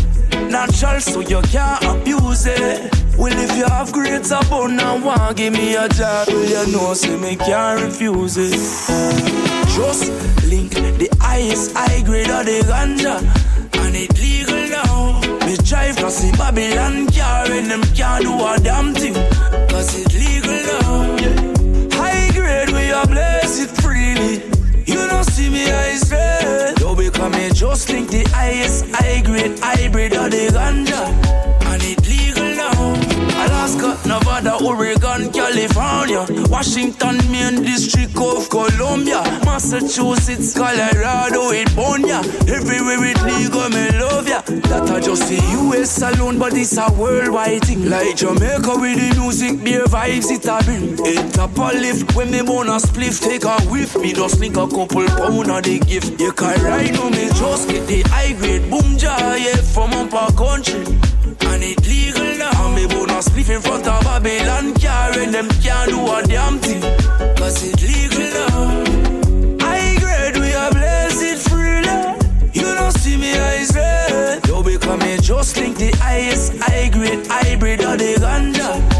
Natural, so you can't abuse it. Well, if you have grades abundant, want give me a job, well, you know, say me can't refuse it. Just link the highest high grade of the ganja, and it legal now. Me drive cause the Babylon car and them can't do a damn thing, cause it legal now. Grade, we are freely. You don't see me eyes red. Yo, because me just link the highest high grade hybrid of the ganja. Alaska, Nevada, Oregon, California, Washington, Maine district of Columbia, Massachusetts, Colorado, it born. Everywhere it legal, me love ya. That are just the US alone, but it's a worldwide thing. Like Jamaica with the music, beer vibes it a bring. It a lift when me wanna spliff, take a whiff. Me just link a couple pound of the gift. You can ride on me, just get the high grade boom jar, yeah, from up a country. And it. Me spliff in front of Babylon car and them can't do a damn thing. Cause it legal now. High grade, we are blessed freely. You don't see me eyes red. Yo, because me just link the highest high grade hybrid of the ganja.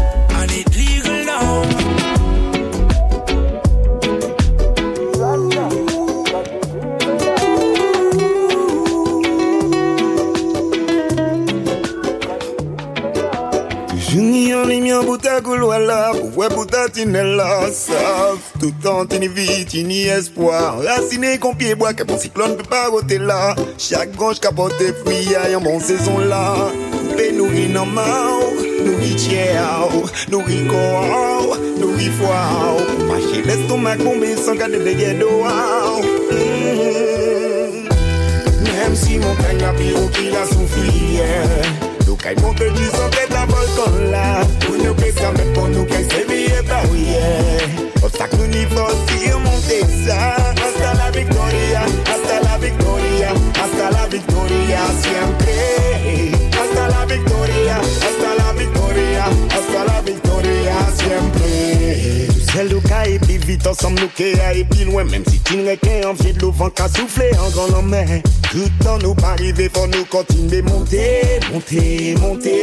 Mami myon bouta goulwa la, pou wè bouta tinel la sav Tout an tini vi, tini espoir. Rasine kon piye bwa, kapon siklon pe parote la. Chak granj kapote fwiya, yon bon sezon la. Pe nouri nan maw, nouri tjeaw, nouri koaw, nouri fwaw Mache l'estomak bombe, san kade deye doaw hmm. Mèm si moun kany la pi ou ki la soufriye Tukaj mute niso vedna bolj kola Unjo pesa me ponukaj se mi je bavje Vsaknuni fosi je mutesa Hasta la victoria, hasta la victoria Hasta la victoria siempre. Jel nou ka epi vit ansam nou ke a epi lwen Mem si ti nreke anvye d'louvan ka souffle an gran lanmen Tout an nou parive fon nou kontine monte, monte, monte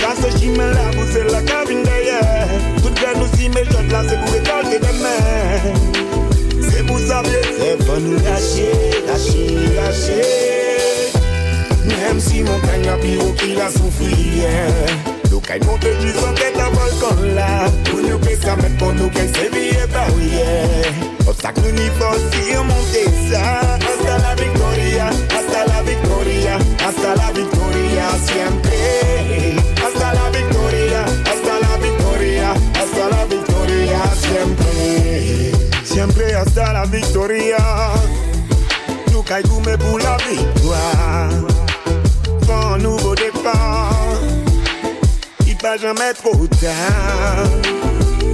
Kase jimen la pou la kavin deye Tout gen nou si me jod la se pou rekalte demen Se pou savye se fon nou lache, lache, lache Mem si montagne api ou ki la soufriye souffri Nous caille monte du son tête à volcan là Pour nous que ça met pour nous qu'elle s'éveille pas oui Obstacle ni force monter ça Hasta la victoria, hasta la victoria Hasta la victoria siempre. Hasta la victoria, hasta la victoria Hasta la victoria siempre. Siempre hasta la victoria Pas jamais trop tard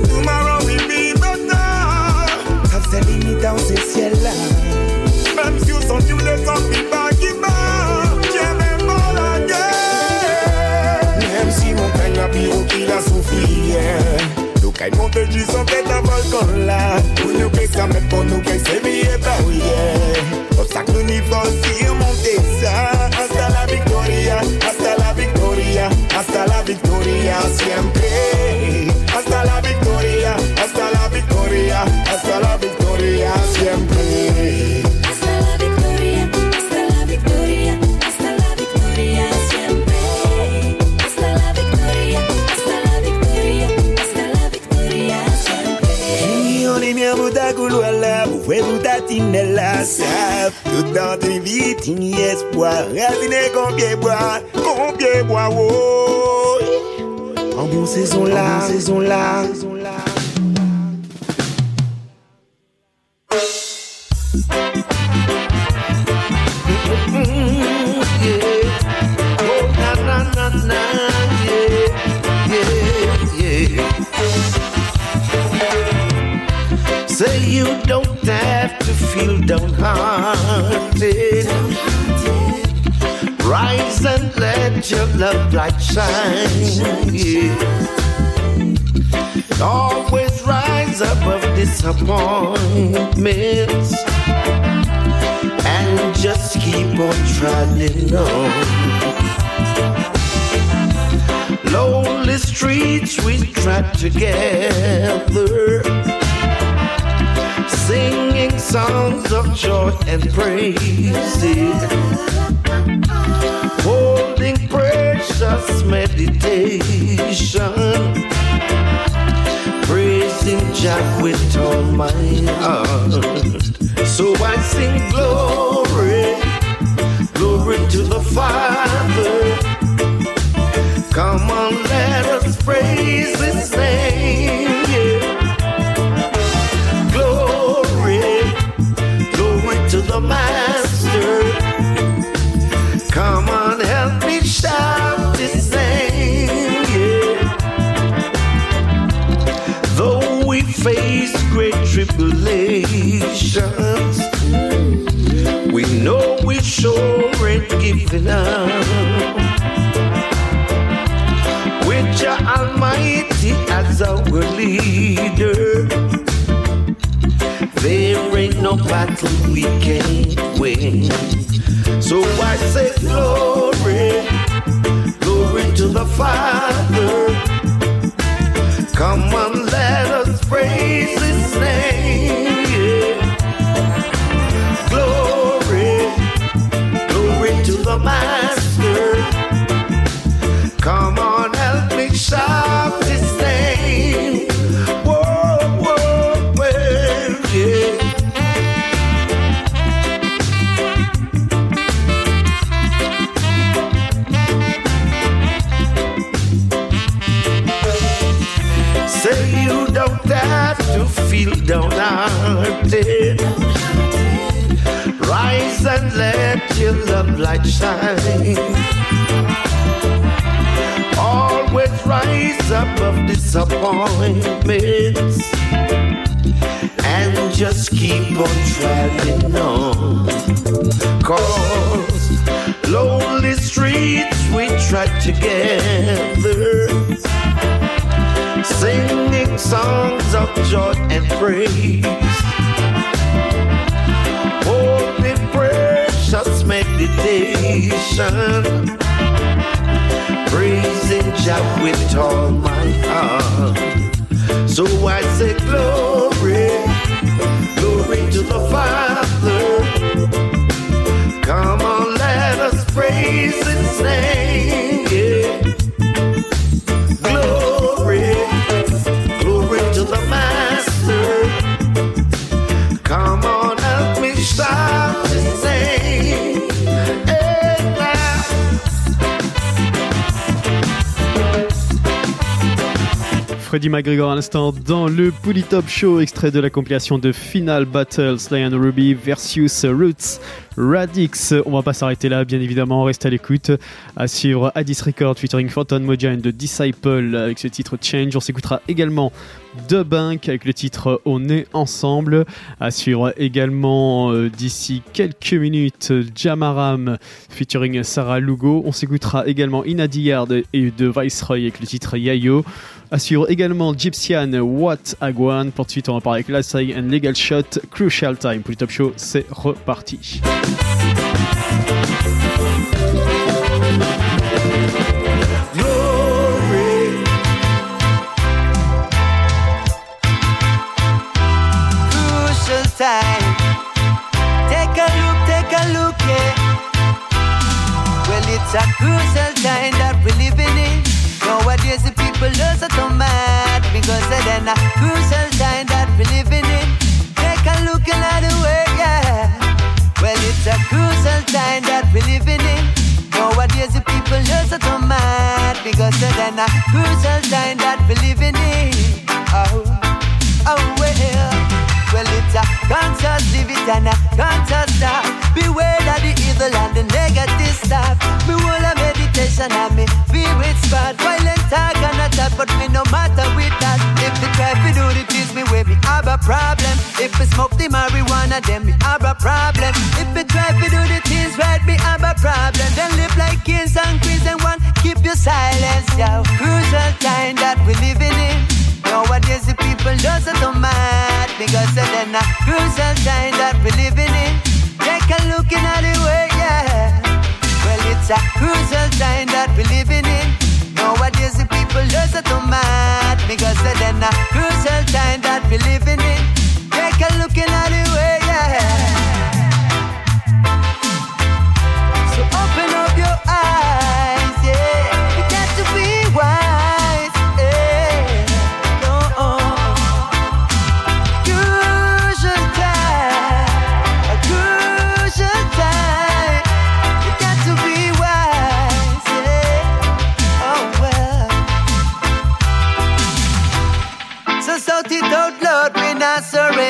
Tomorrow will be better. Limites dans ces ciels-là Même si au son tu le sens qui bat, qui bat. Même pour la guerre. Même si mon peigne a pire qu'il a souffri Nous caille du son tête à volcan là. Pour nous que ça met pour nous que c'est bien yeah. Obstacle ni force monter ça. Hasta la victoria, hasta la victoria Hasta la victoria siempre Hasta la victoria, hasta la victoria Hasta la victoria siempre Hasta la victoria, hasta la victoria, hasta la victoria siempre. Hasta la victoria, hasta la victoria, hasta la victoria siempre. On est bien bouta couloir Vous faites bouta tinella Saf Tout dans tes vies, tu n'y espoir. Ravinez combien bois, combien bois, oh. En bon saison là, en bon saison là. Let your love light shine. Yeah. Always rise above disappointments and just keep on trotting on. Lonely streets we trot together singing songs of joy and praise, precious meditation, praising Jah with all my heart. So I sing glory, glory to the Father. Come on, let us praise His name. Tribulations, we know we sure ain't giving up. With your Almighty as our leader, there ain't no battle we can't win. So I say glory, glory to the Father. Come on, let us praise His the Master. Come on, help me shout don't have to feel downhearted. Rise and let your love light shine. Always rise above disappointments and just keep on traveling on. Cause lonely streets we tread together, singing songs of joy and praise. Oh, Holy precious meditation praising Jah with all my heart. So I say glory, glory to the Father. Come on, let us praise His name. Freddie McGregor à l'instant dans le Pouli Top Show, extrait de la compilation de Final Battle Sly and Ruby versus Roots Radix. On va pas s'arrêter là, bien évidemment, restez à l'écoute. À suivre Addis Record featuring Phantom Moja and The Disciple avec ce titre Change. On s'écoutera également The Bank avec le titre On est ensemble. À suivre également euh, d'ici quelques minutes Jamaram featuring Sarah Lugo. On s'écoutera également Inadiyard et de Viceroy avec le titre Yayo. À suivre également Gypsian What Agwan. Pour suite, on va parler avec Lasai and Legal Shot. Crucial Time pour le Top Show, c'est reparti. Take a look, take a look. Well, it's a crucial time people it so mad because they're in a crucial time that we're living in. Take a look another way, yeah. Well, it's a crucial time that we're living in. Nowadays, the people it so mad because they're in a crucial time that we're living in. Oh, oh, well. Well, it's a conscious live it and a conscious stop. Beware of the evil and the negative stuff. Me will a meditation and me spirit spot. Violent talk and a chat, but me no matter with that. If they try to do the things me way, me have a problem. If we smoke the marijuana, then me have a problem. If we try to do the things right, me have a problem. Then live like kings and queens and one, keep your silence, yo. Crucial time that we living in. Nowadays the people just so mad because they're a crucial time that we're living in. Take a look in the way, yeah. Well, it's a crucial time that we're living in. Nowadays the people just so mad because they're in a crucial time that we're living in. Take a look in the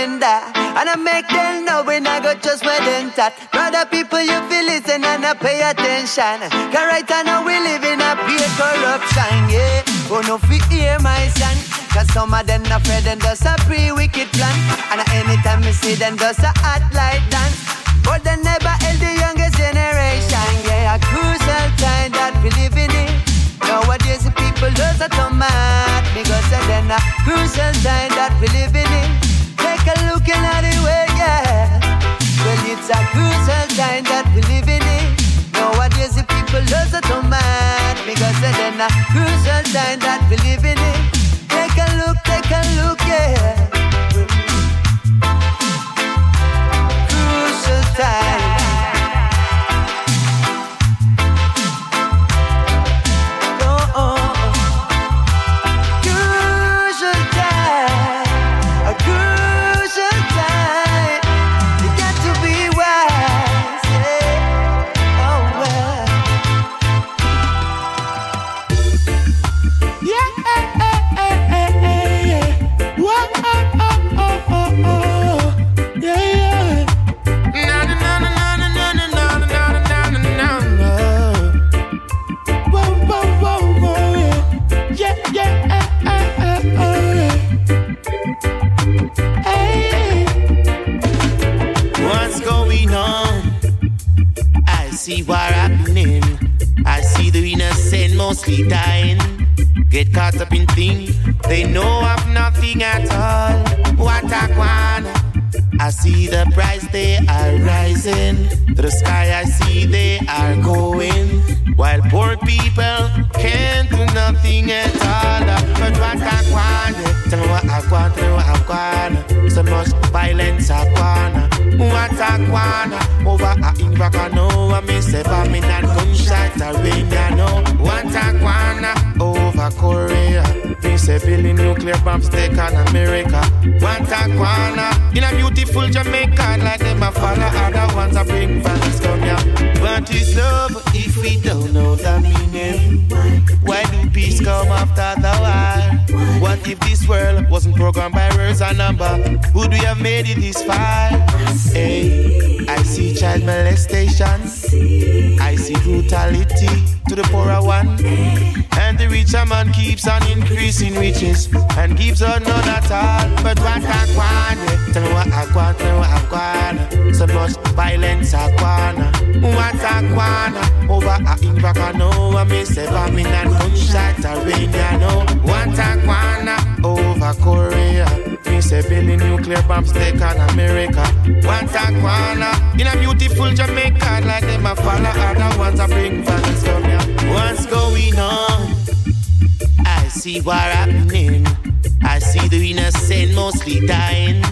not surrender. And I make them know when I go just where them tat. Brother people, you feel listen and I pay attention. Cause right now we live in a pure corruption, yeah. Oh no, fi hear my son. Cause some of them afraid and does a pre-wicked plan. And anytime we see them does a hot light dance. But they never help the youngest generation, yeah. A crucial time that we living in. It. Nowadays the people are so mad because they're a crucial time that we living in. Take a look in the way, yeah. Well, it's a crucial time that we living in. Nowadays the people are so mad because they're a crucial time that we living in. Take a look, take a look, yeah. Crucial time. See what happening. I see the innocent mostly dying. Get caught up in things they know of nothing at all. What a wanna. I see the price they are rising. To the sky I see they are going. While poor people can't do nothing at all. But what I want, tell me what I want, tell me what I want. So much violence I want. What I want, over a in back, I know. I miss it, but me gunshot, I ring, I know. What I want over Korea. Miss a billion nuclear bombs take on America. One Taquana in a beautiful Jamaica, like them a follow other ones I bring fans come here. What is love if we don't know the meaning? Why do peace come after the war? What if this world wasn't programmed by words and number? Would we have made it this far? Hey, I see child molestation. I see brutality to the poorer one. And the richer man keeps on increasing riches and gives out none at all. But what I want, tell me what I want, tell me what I want. So much violence I want. What I want, over a Invaka no, I miss a bombing and gunshot arena no. What I want, over Korea. Miss a billion nuclear bombs take on America. What I want, in a beautiful Jamaica, like them a follow other ones I bring violence from ya. What's going on? I see what happening. I see the innocent mostly dying.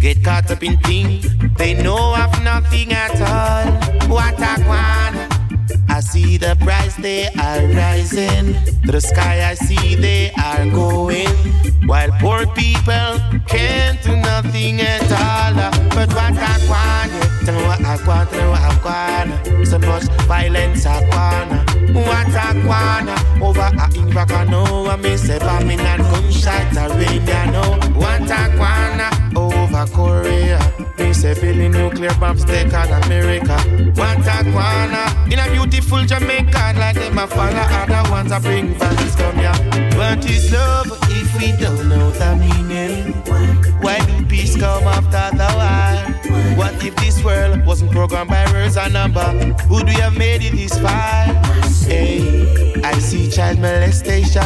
Get caught up in things they know of nothing at all. What I want. I see the price they are rising. The sky I see they are going. While poor people can't do nothing at all. But what want, yeah. Tell me what I want, tell me what I want. So much violence I want. What I want, over a Invaka no, I miss a bombing and gunshot arena no. What I want, over Korea. Miss a billion nuclear bombs take on America. What I want, in a beautiful Jamaica, like them a follow other ones I bring violence come here. What is love if we don't know the meaning? Why do peace come after the war? If this world wasn't programmed by words and number? Would we have made it this far? Hey, I see child molestation.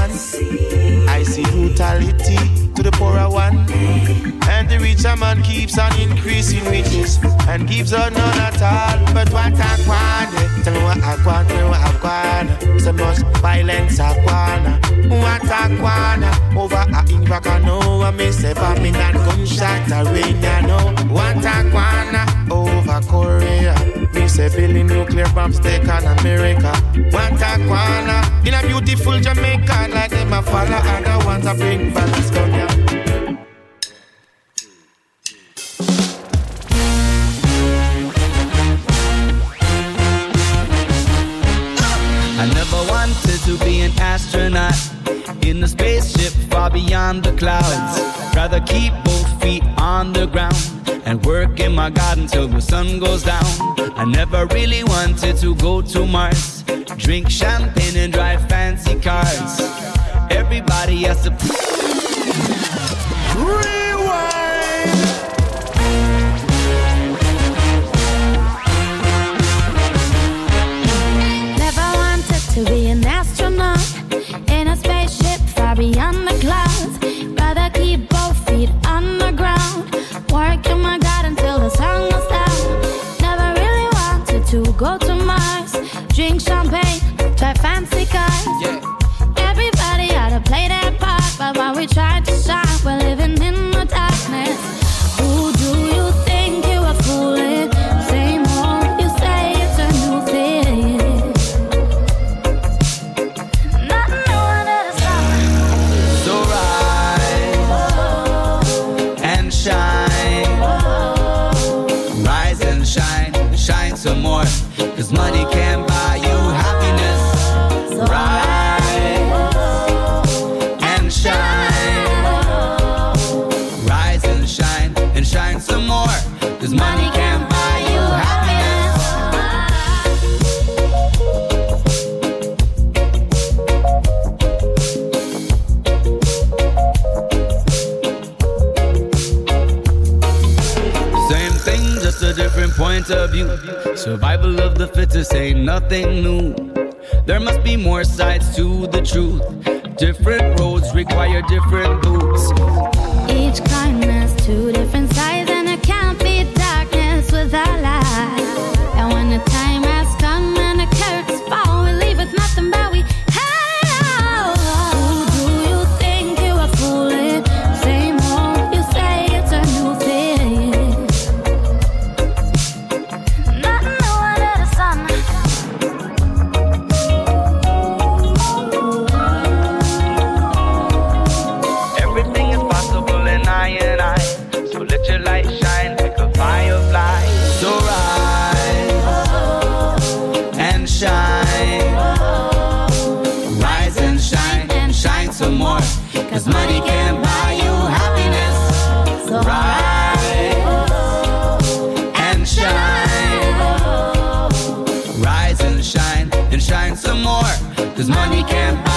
I see brutality to the poorer one. And the richer man keeps on increasing riches and gives out none at all. But what I want, tell me what I want, tell me what I want. So much violence I want. What I want, over a Invaka no, I miss a bombing and gunshot arena know. What I want, over Korea. Miss a billion nuclear bombs take on America. What I want, in a beautiful Jamaica, like them a follow ones I bring violence come here. I to be an astronaut in a spaceship far beyond the clouds. Rather keep both feet on the ground and work in my garden till the sun goes down. I never really wanted to go to Mars, drink champagne and drive fancy cars. Everybody has to. Never beyond the clouds. Rather keep both feet on the ground, work in my Survival of the fittest ain't nothing new. There must be more sides to the truth. Different roads require different boots. Cause money can't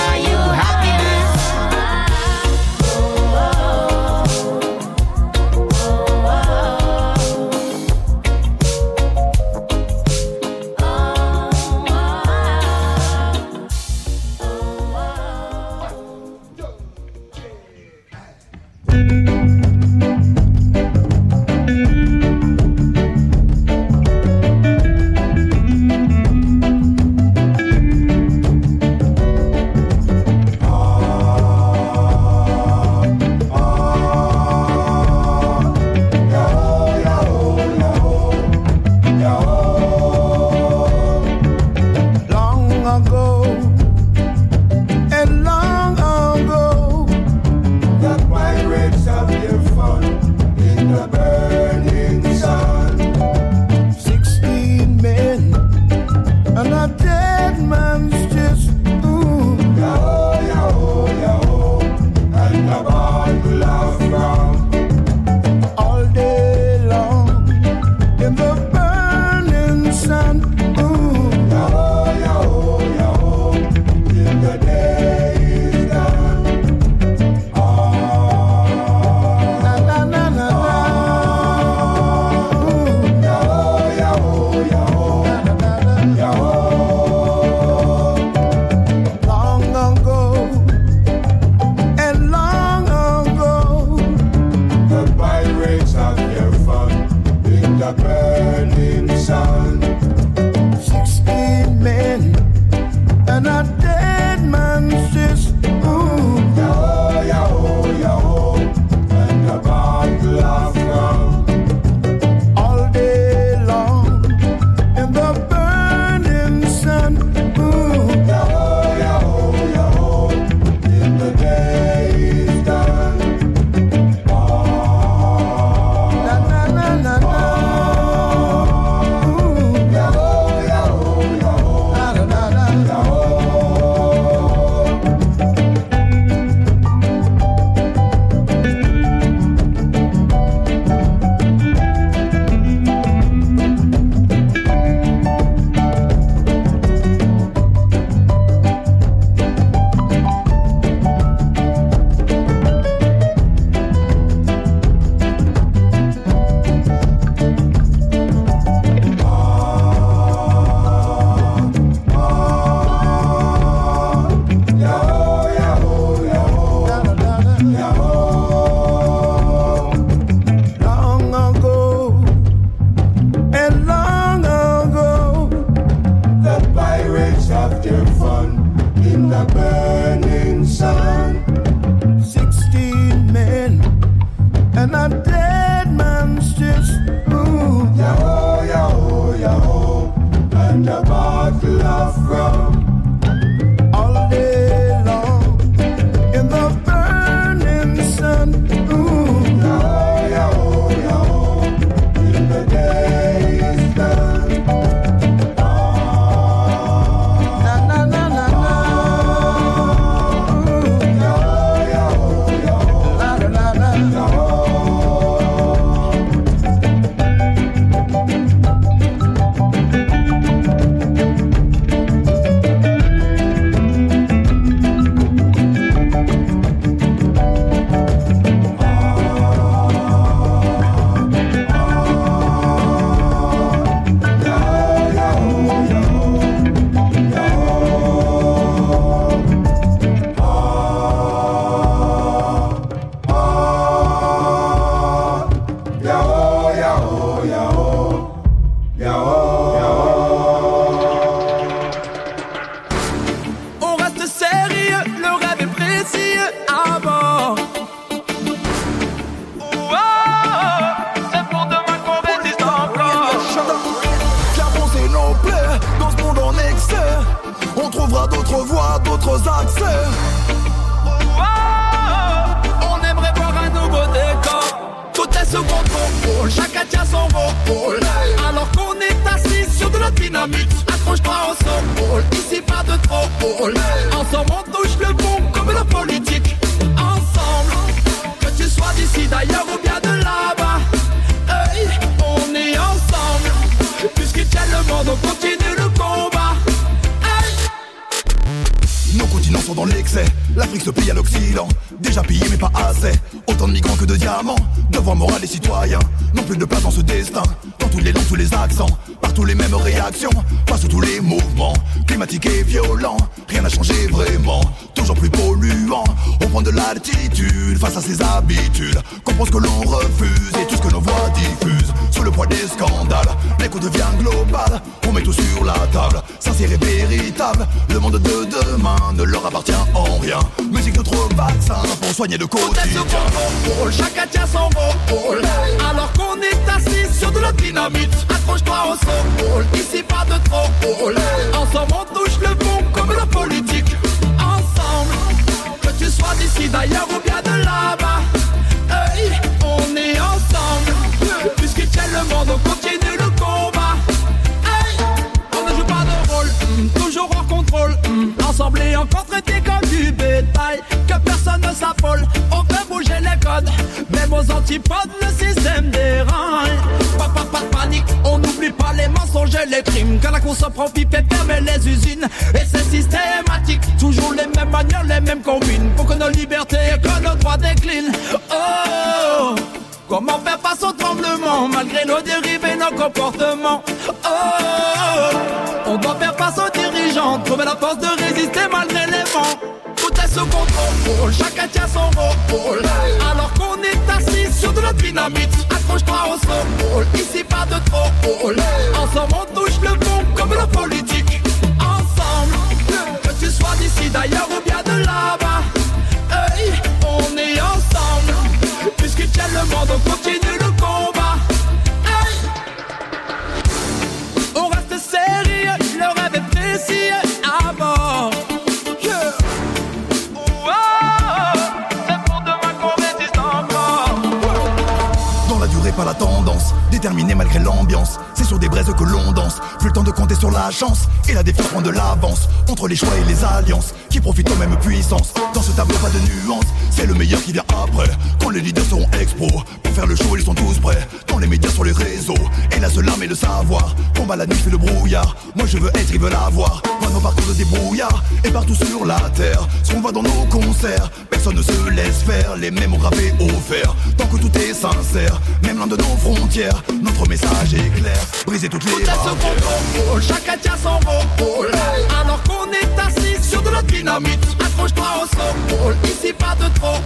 Moi je veux être, ils veulent avoir. Moi nos parcours de débrouillard. Et partout sur la terre. Ce qu'on voit dans nos concerts. Personne ne se laisse faire. Les mêmes ont gravé au fer. Tant que tout est sincère. Même loin de nos frontières. Notre message est clair. Briser toutes les barrières. chacun tient son rôle. Alors qu'on est assis sur de la dynamite, accroche-toi au sol. Ici pas de trop.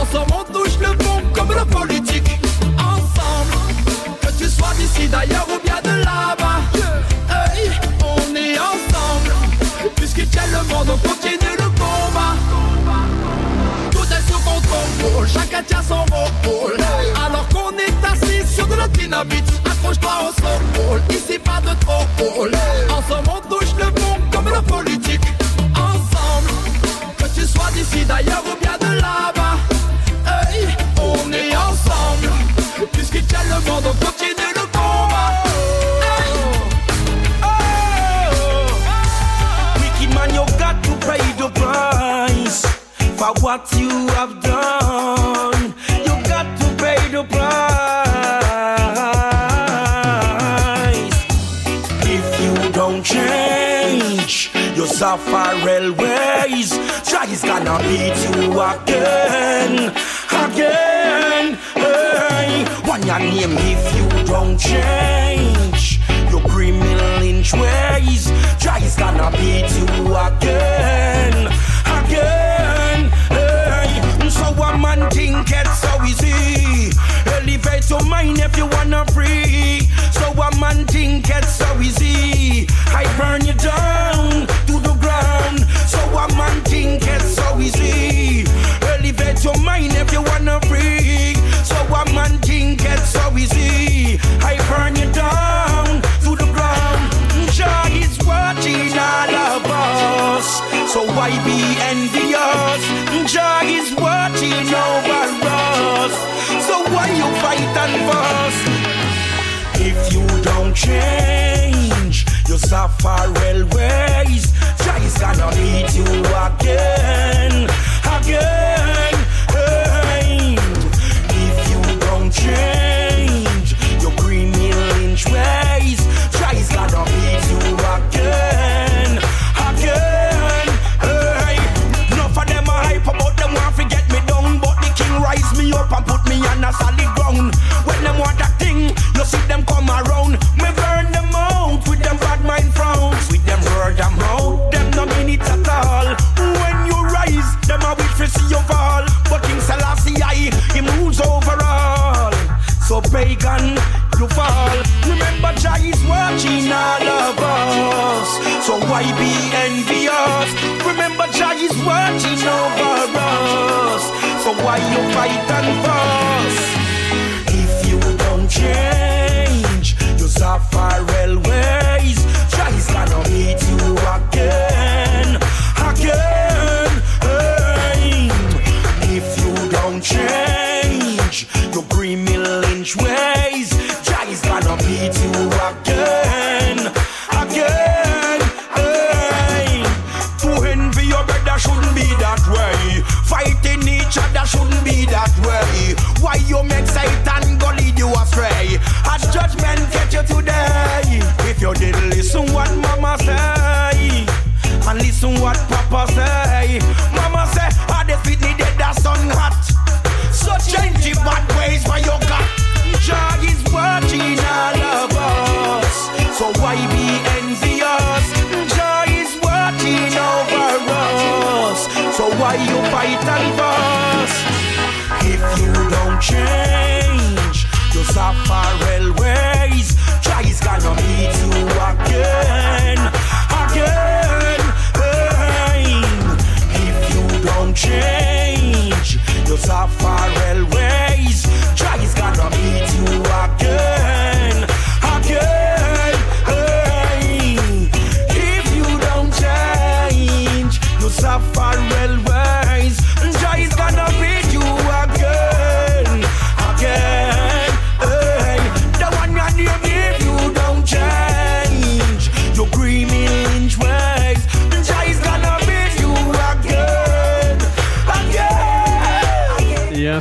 Ensemble on touche le bon comme la politique. Ensemble, que tu sois d'ici d'ailleurs ou bien de là-bas. Tient le monde, on continue le combat. Tout est sous contrôle, chacun tient son rôle. Alors qu'on est assis sur de la dynamite, accroche-toi au sol. Ici pas de trop. Ensemble on touche le bon comme la politique. Ensemble, que tu sois d'ici d'ailleurs what you have done. You got to pay the price. If you don't change your safari ways, try is gonna beat you again, again. Hey. One your name if you don't change your criminal inch ways. Try is gonna beat you again. Your mind if you wanna free. So a man think it's so easy. I burn you down to the ground. So a man think it's so easy. Elevate your mind if you wanna free. So a man think it's so easy. I burn you down all of us. So why be envious? Jah is watching over us. So why you fight and fuss? If you don't change your safari ways, Jah is gonna lead you again, again. Hey. If you don't change gun, you fall. Remember, Jah is watching all of us, so why be envious? Remember, Jah is watching over us, so why you fight and fuss? If you don't change, your suffer ways, Jah is gonna beat you again. What papa say. Mama say, I defeat me dead that sun hot. So change the bad ways where you got. Jah is watching all of us. So why be envious? Jah is watching over us. So why you fight and fuss? If you don't change your Zapharel your Zapharel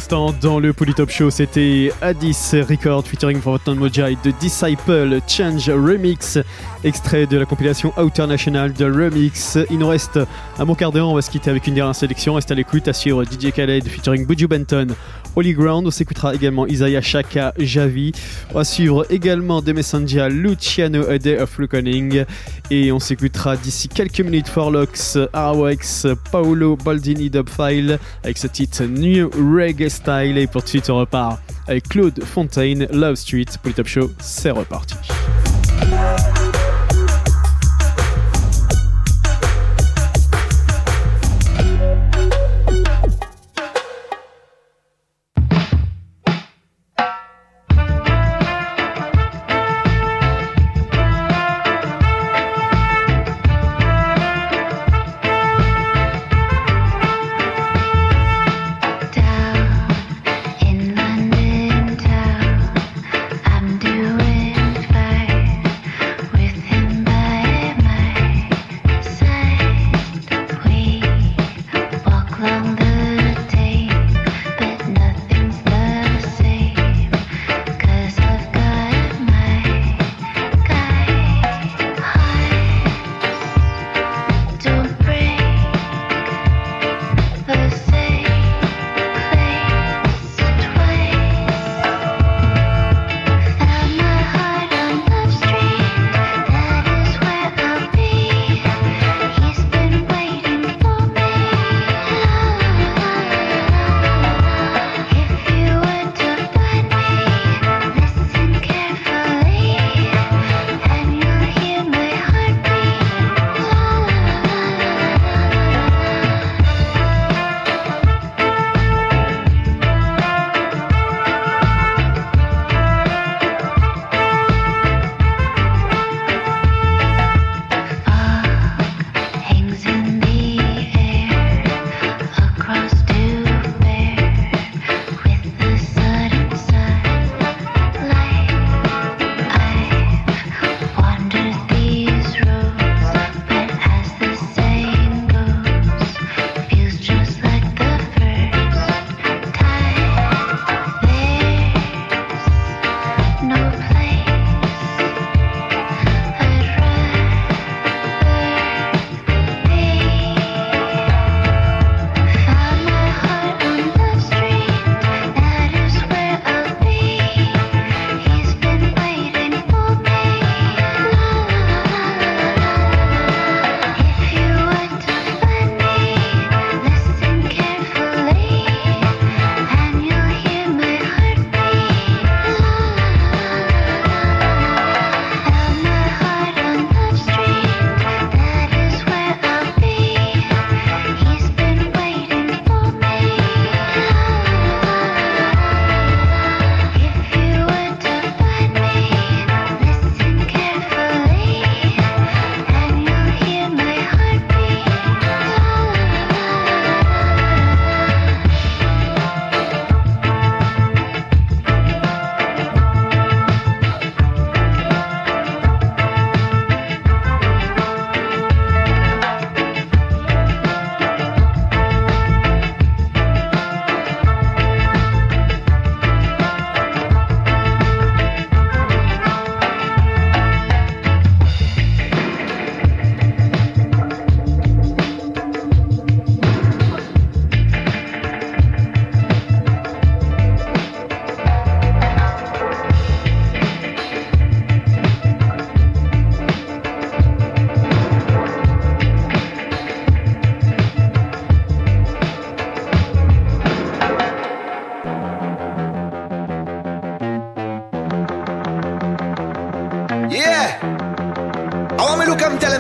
dans le Polytop Show, c'était Addis Record featuring Forgotten Mojai de Disciple Change Remix, extrait de la compilation Outer National de Remix. Il nous reste un bon quart d'heure, on va se quitter avec une dernière sélection. Reste à l'écoute, à suivre DJ Khaled featuring Buju Benton, Holy Ground. On s'écoutera également Isaiah Shaka, Javi. On va suivre également Messenger, Luciano, A Day of Reckoning. Et on s'écoutera d'ici quelques minutes Forlox, Arawax, Paolo Baldini Dubfile avec ce titre New Reggae Style. Et pour de suite, on repart avec Claude Fontaine, Love Street. Polytop Show, c'est reparti.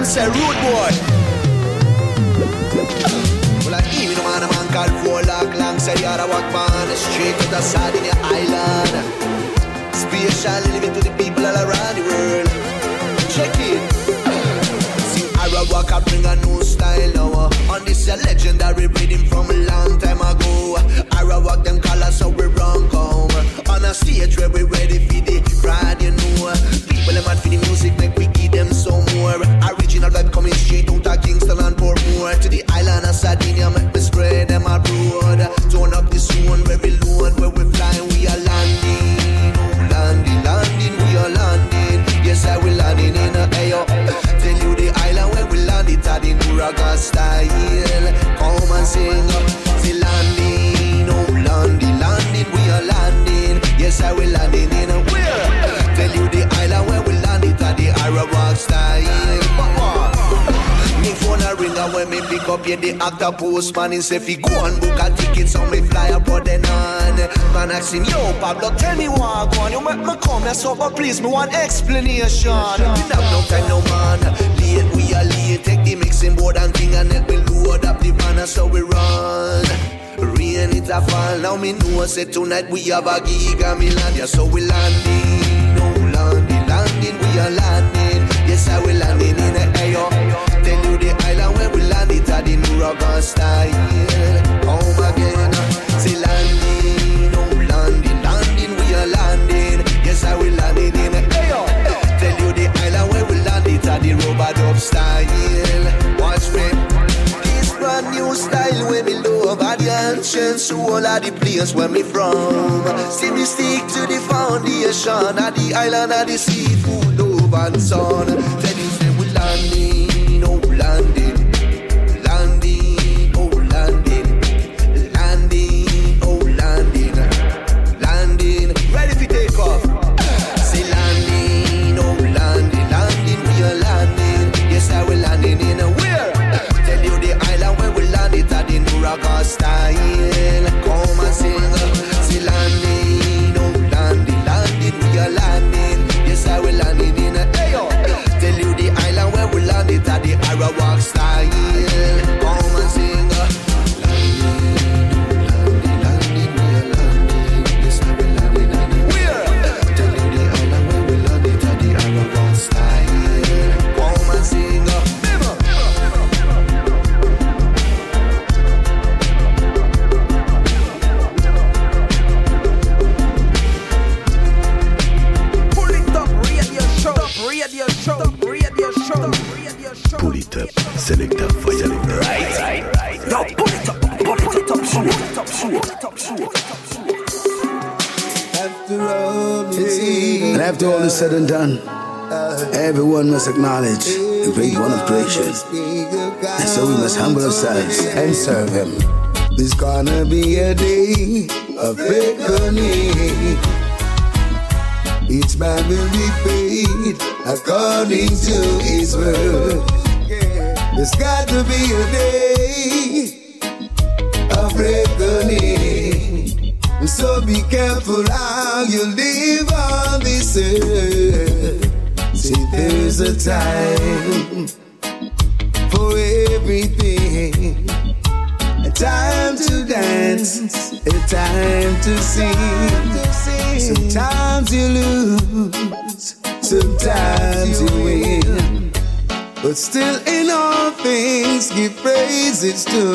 Say rude boy. Up, yeah, the actor postman He say, fi go and book a ticket, so me fly abroad then on. Man asking, yo, Pablo, tell me what go on. You make me come here, so but please, me want explanation. We have no time, no man. Late, we are late. Take the mixing board and thing and let me load up the van So we run. Rain it a fall, now me know say tonight we have a gig and me land, yeah, so we landing, oh landing, landing, we are landing, yes I will landing in the air. At Nuraghe style. Come again, say landing, oh landing, landing, we are landing, yes I will landing in the air. Tell you the island where we landed at the rub-a-dub style. Watch me. This brand new style where me love at the ancient soul of the place where me from. See me stick to the foundation of the island of the seafood love and sun. Tell you say we landing, acknowledge the great one of creation. And so we must humble ourselves and serve him. There's gonna be a day of reckoning. Each man will be paid according to his word. There's got to be a day of reckoning. So be careful how you live time for everything. A time to dance, a time to sing. Sometimes you lose, sometimes you win. But still, in all things, give praises to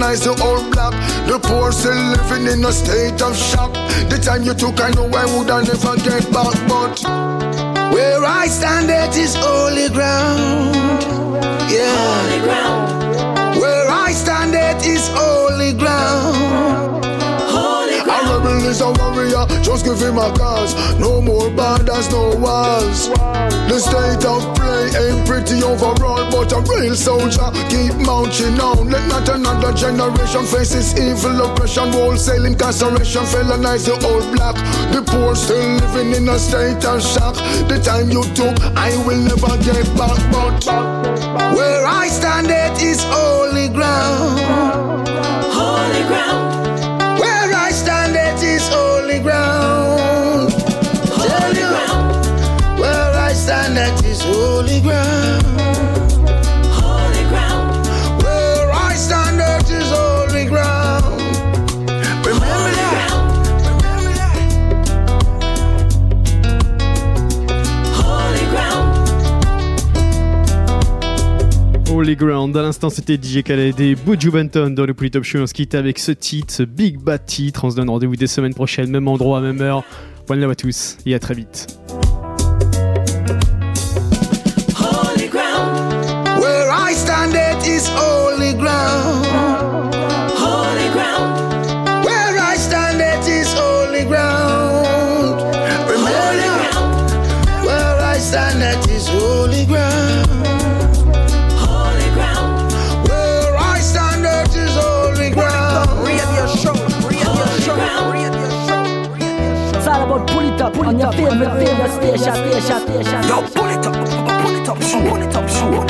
felonize the old black. The poor still living in a state of shock. The time you took, I know I would I never get back, but Where I standeth is holy ground. Yeah. Holy ground. Is a warrior, just give him a cause. No more borders, no walls. The state of play ain't pretty overall, but a real soldier keep marching on. Let not another generation face this evil oppression. Wholesale incarceration, felonize the old black. The poor still living in a state of shock. The time you took, I will never get back, but Where I stand, is holy ground. Holy ground. À l'instant, c'était DJ Khaled et Buju Benton dans le Polytop Show. On se quitte avec ce titre, ce big bad titre. On se donne rendez-vous des semaines prochaines, même endroit, même heure. One love à tous et à très vite. Station, station, station. Yo, pull it up, pull it up, pull it up, pull it up.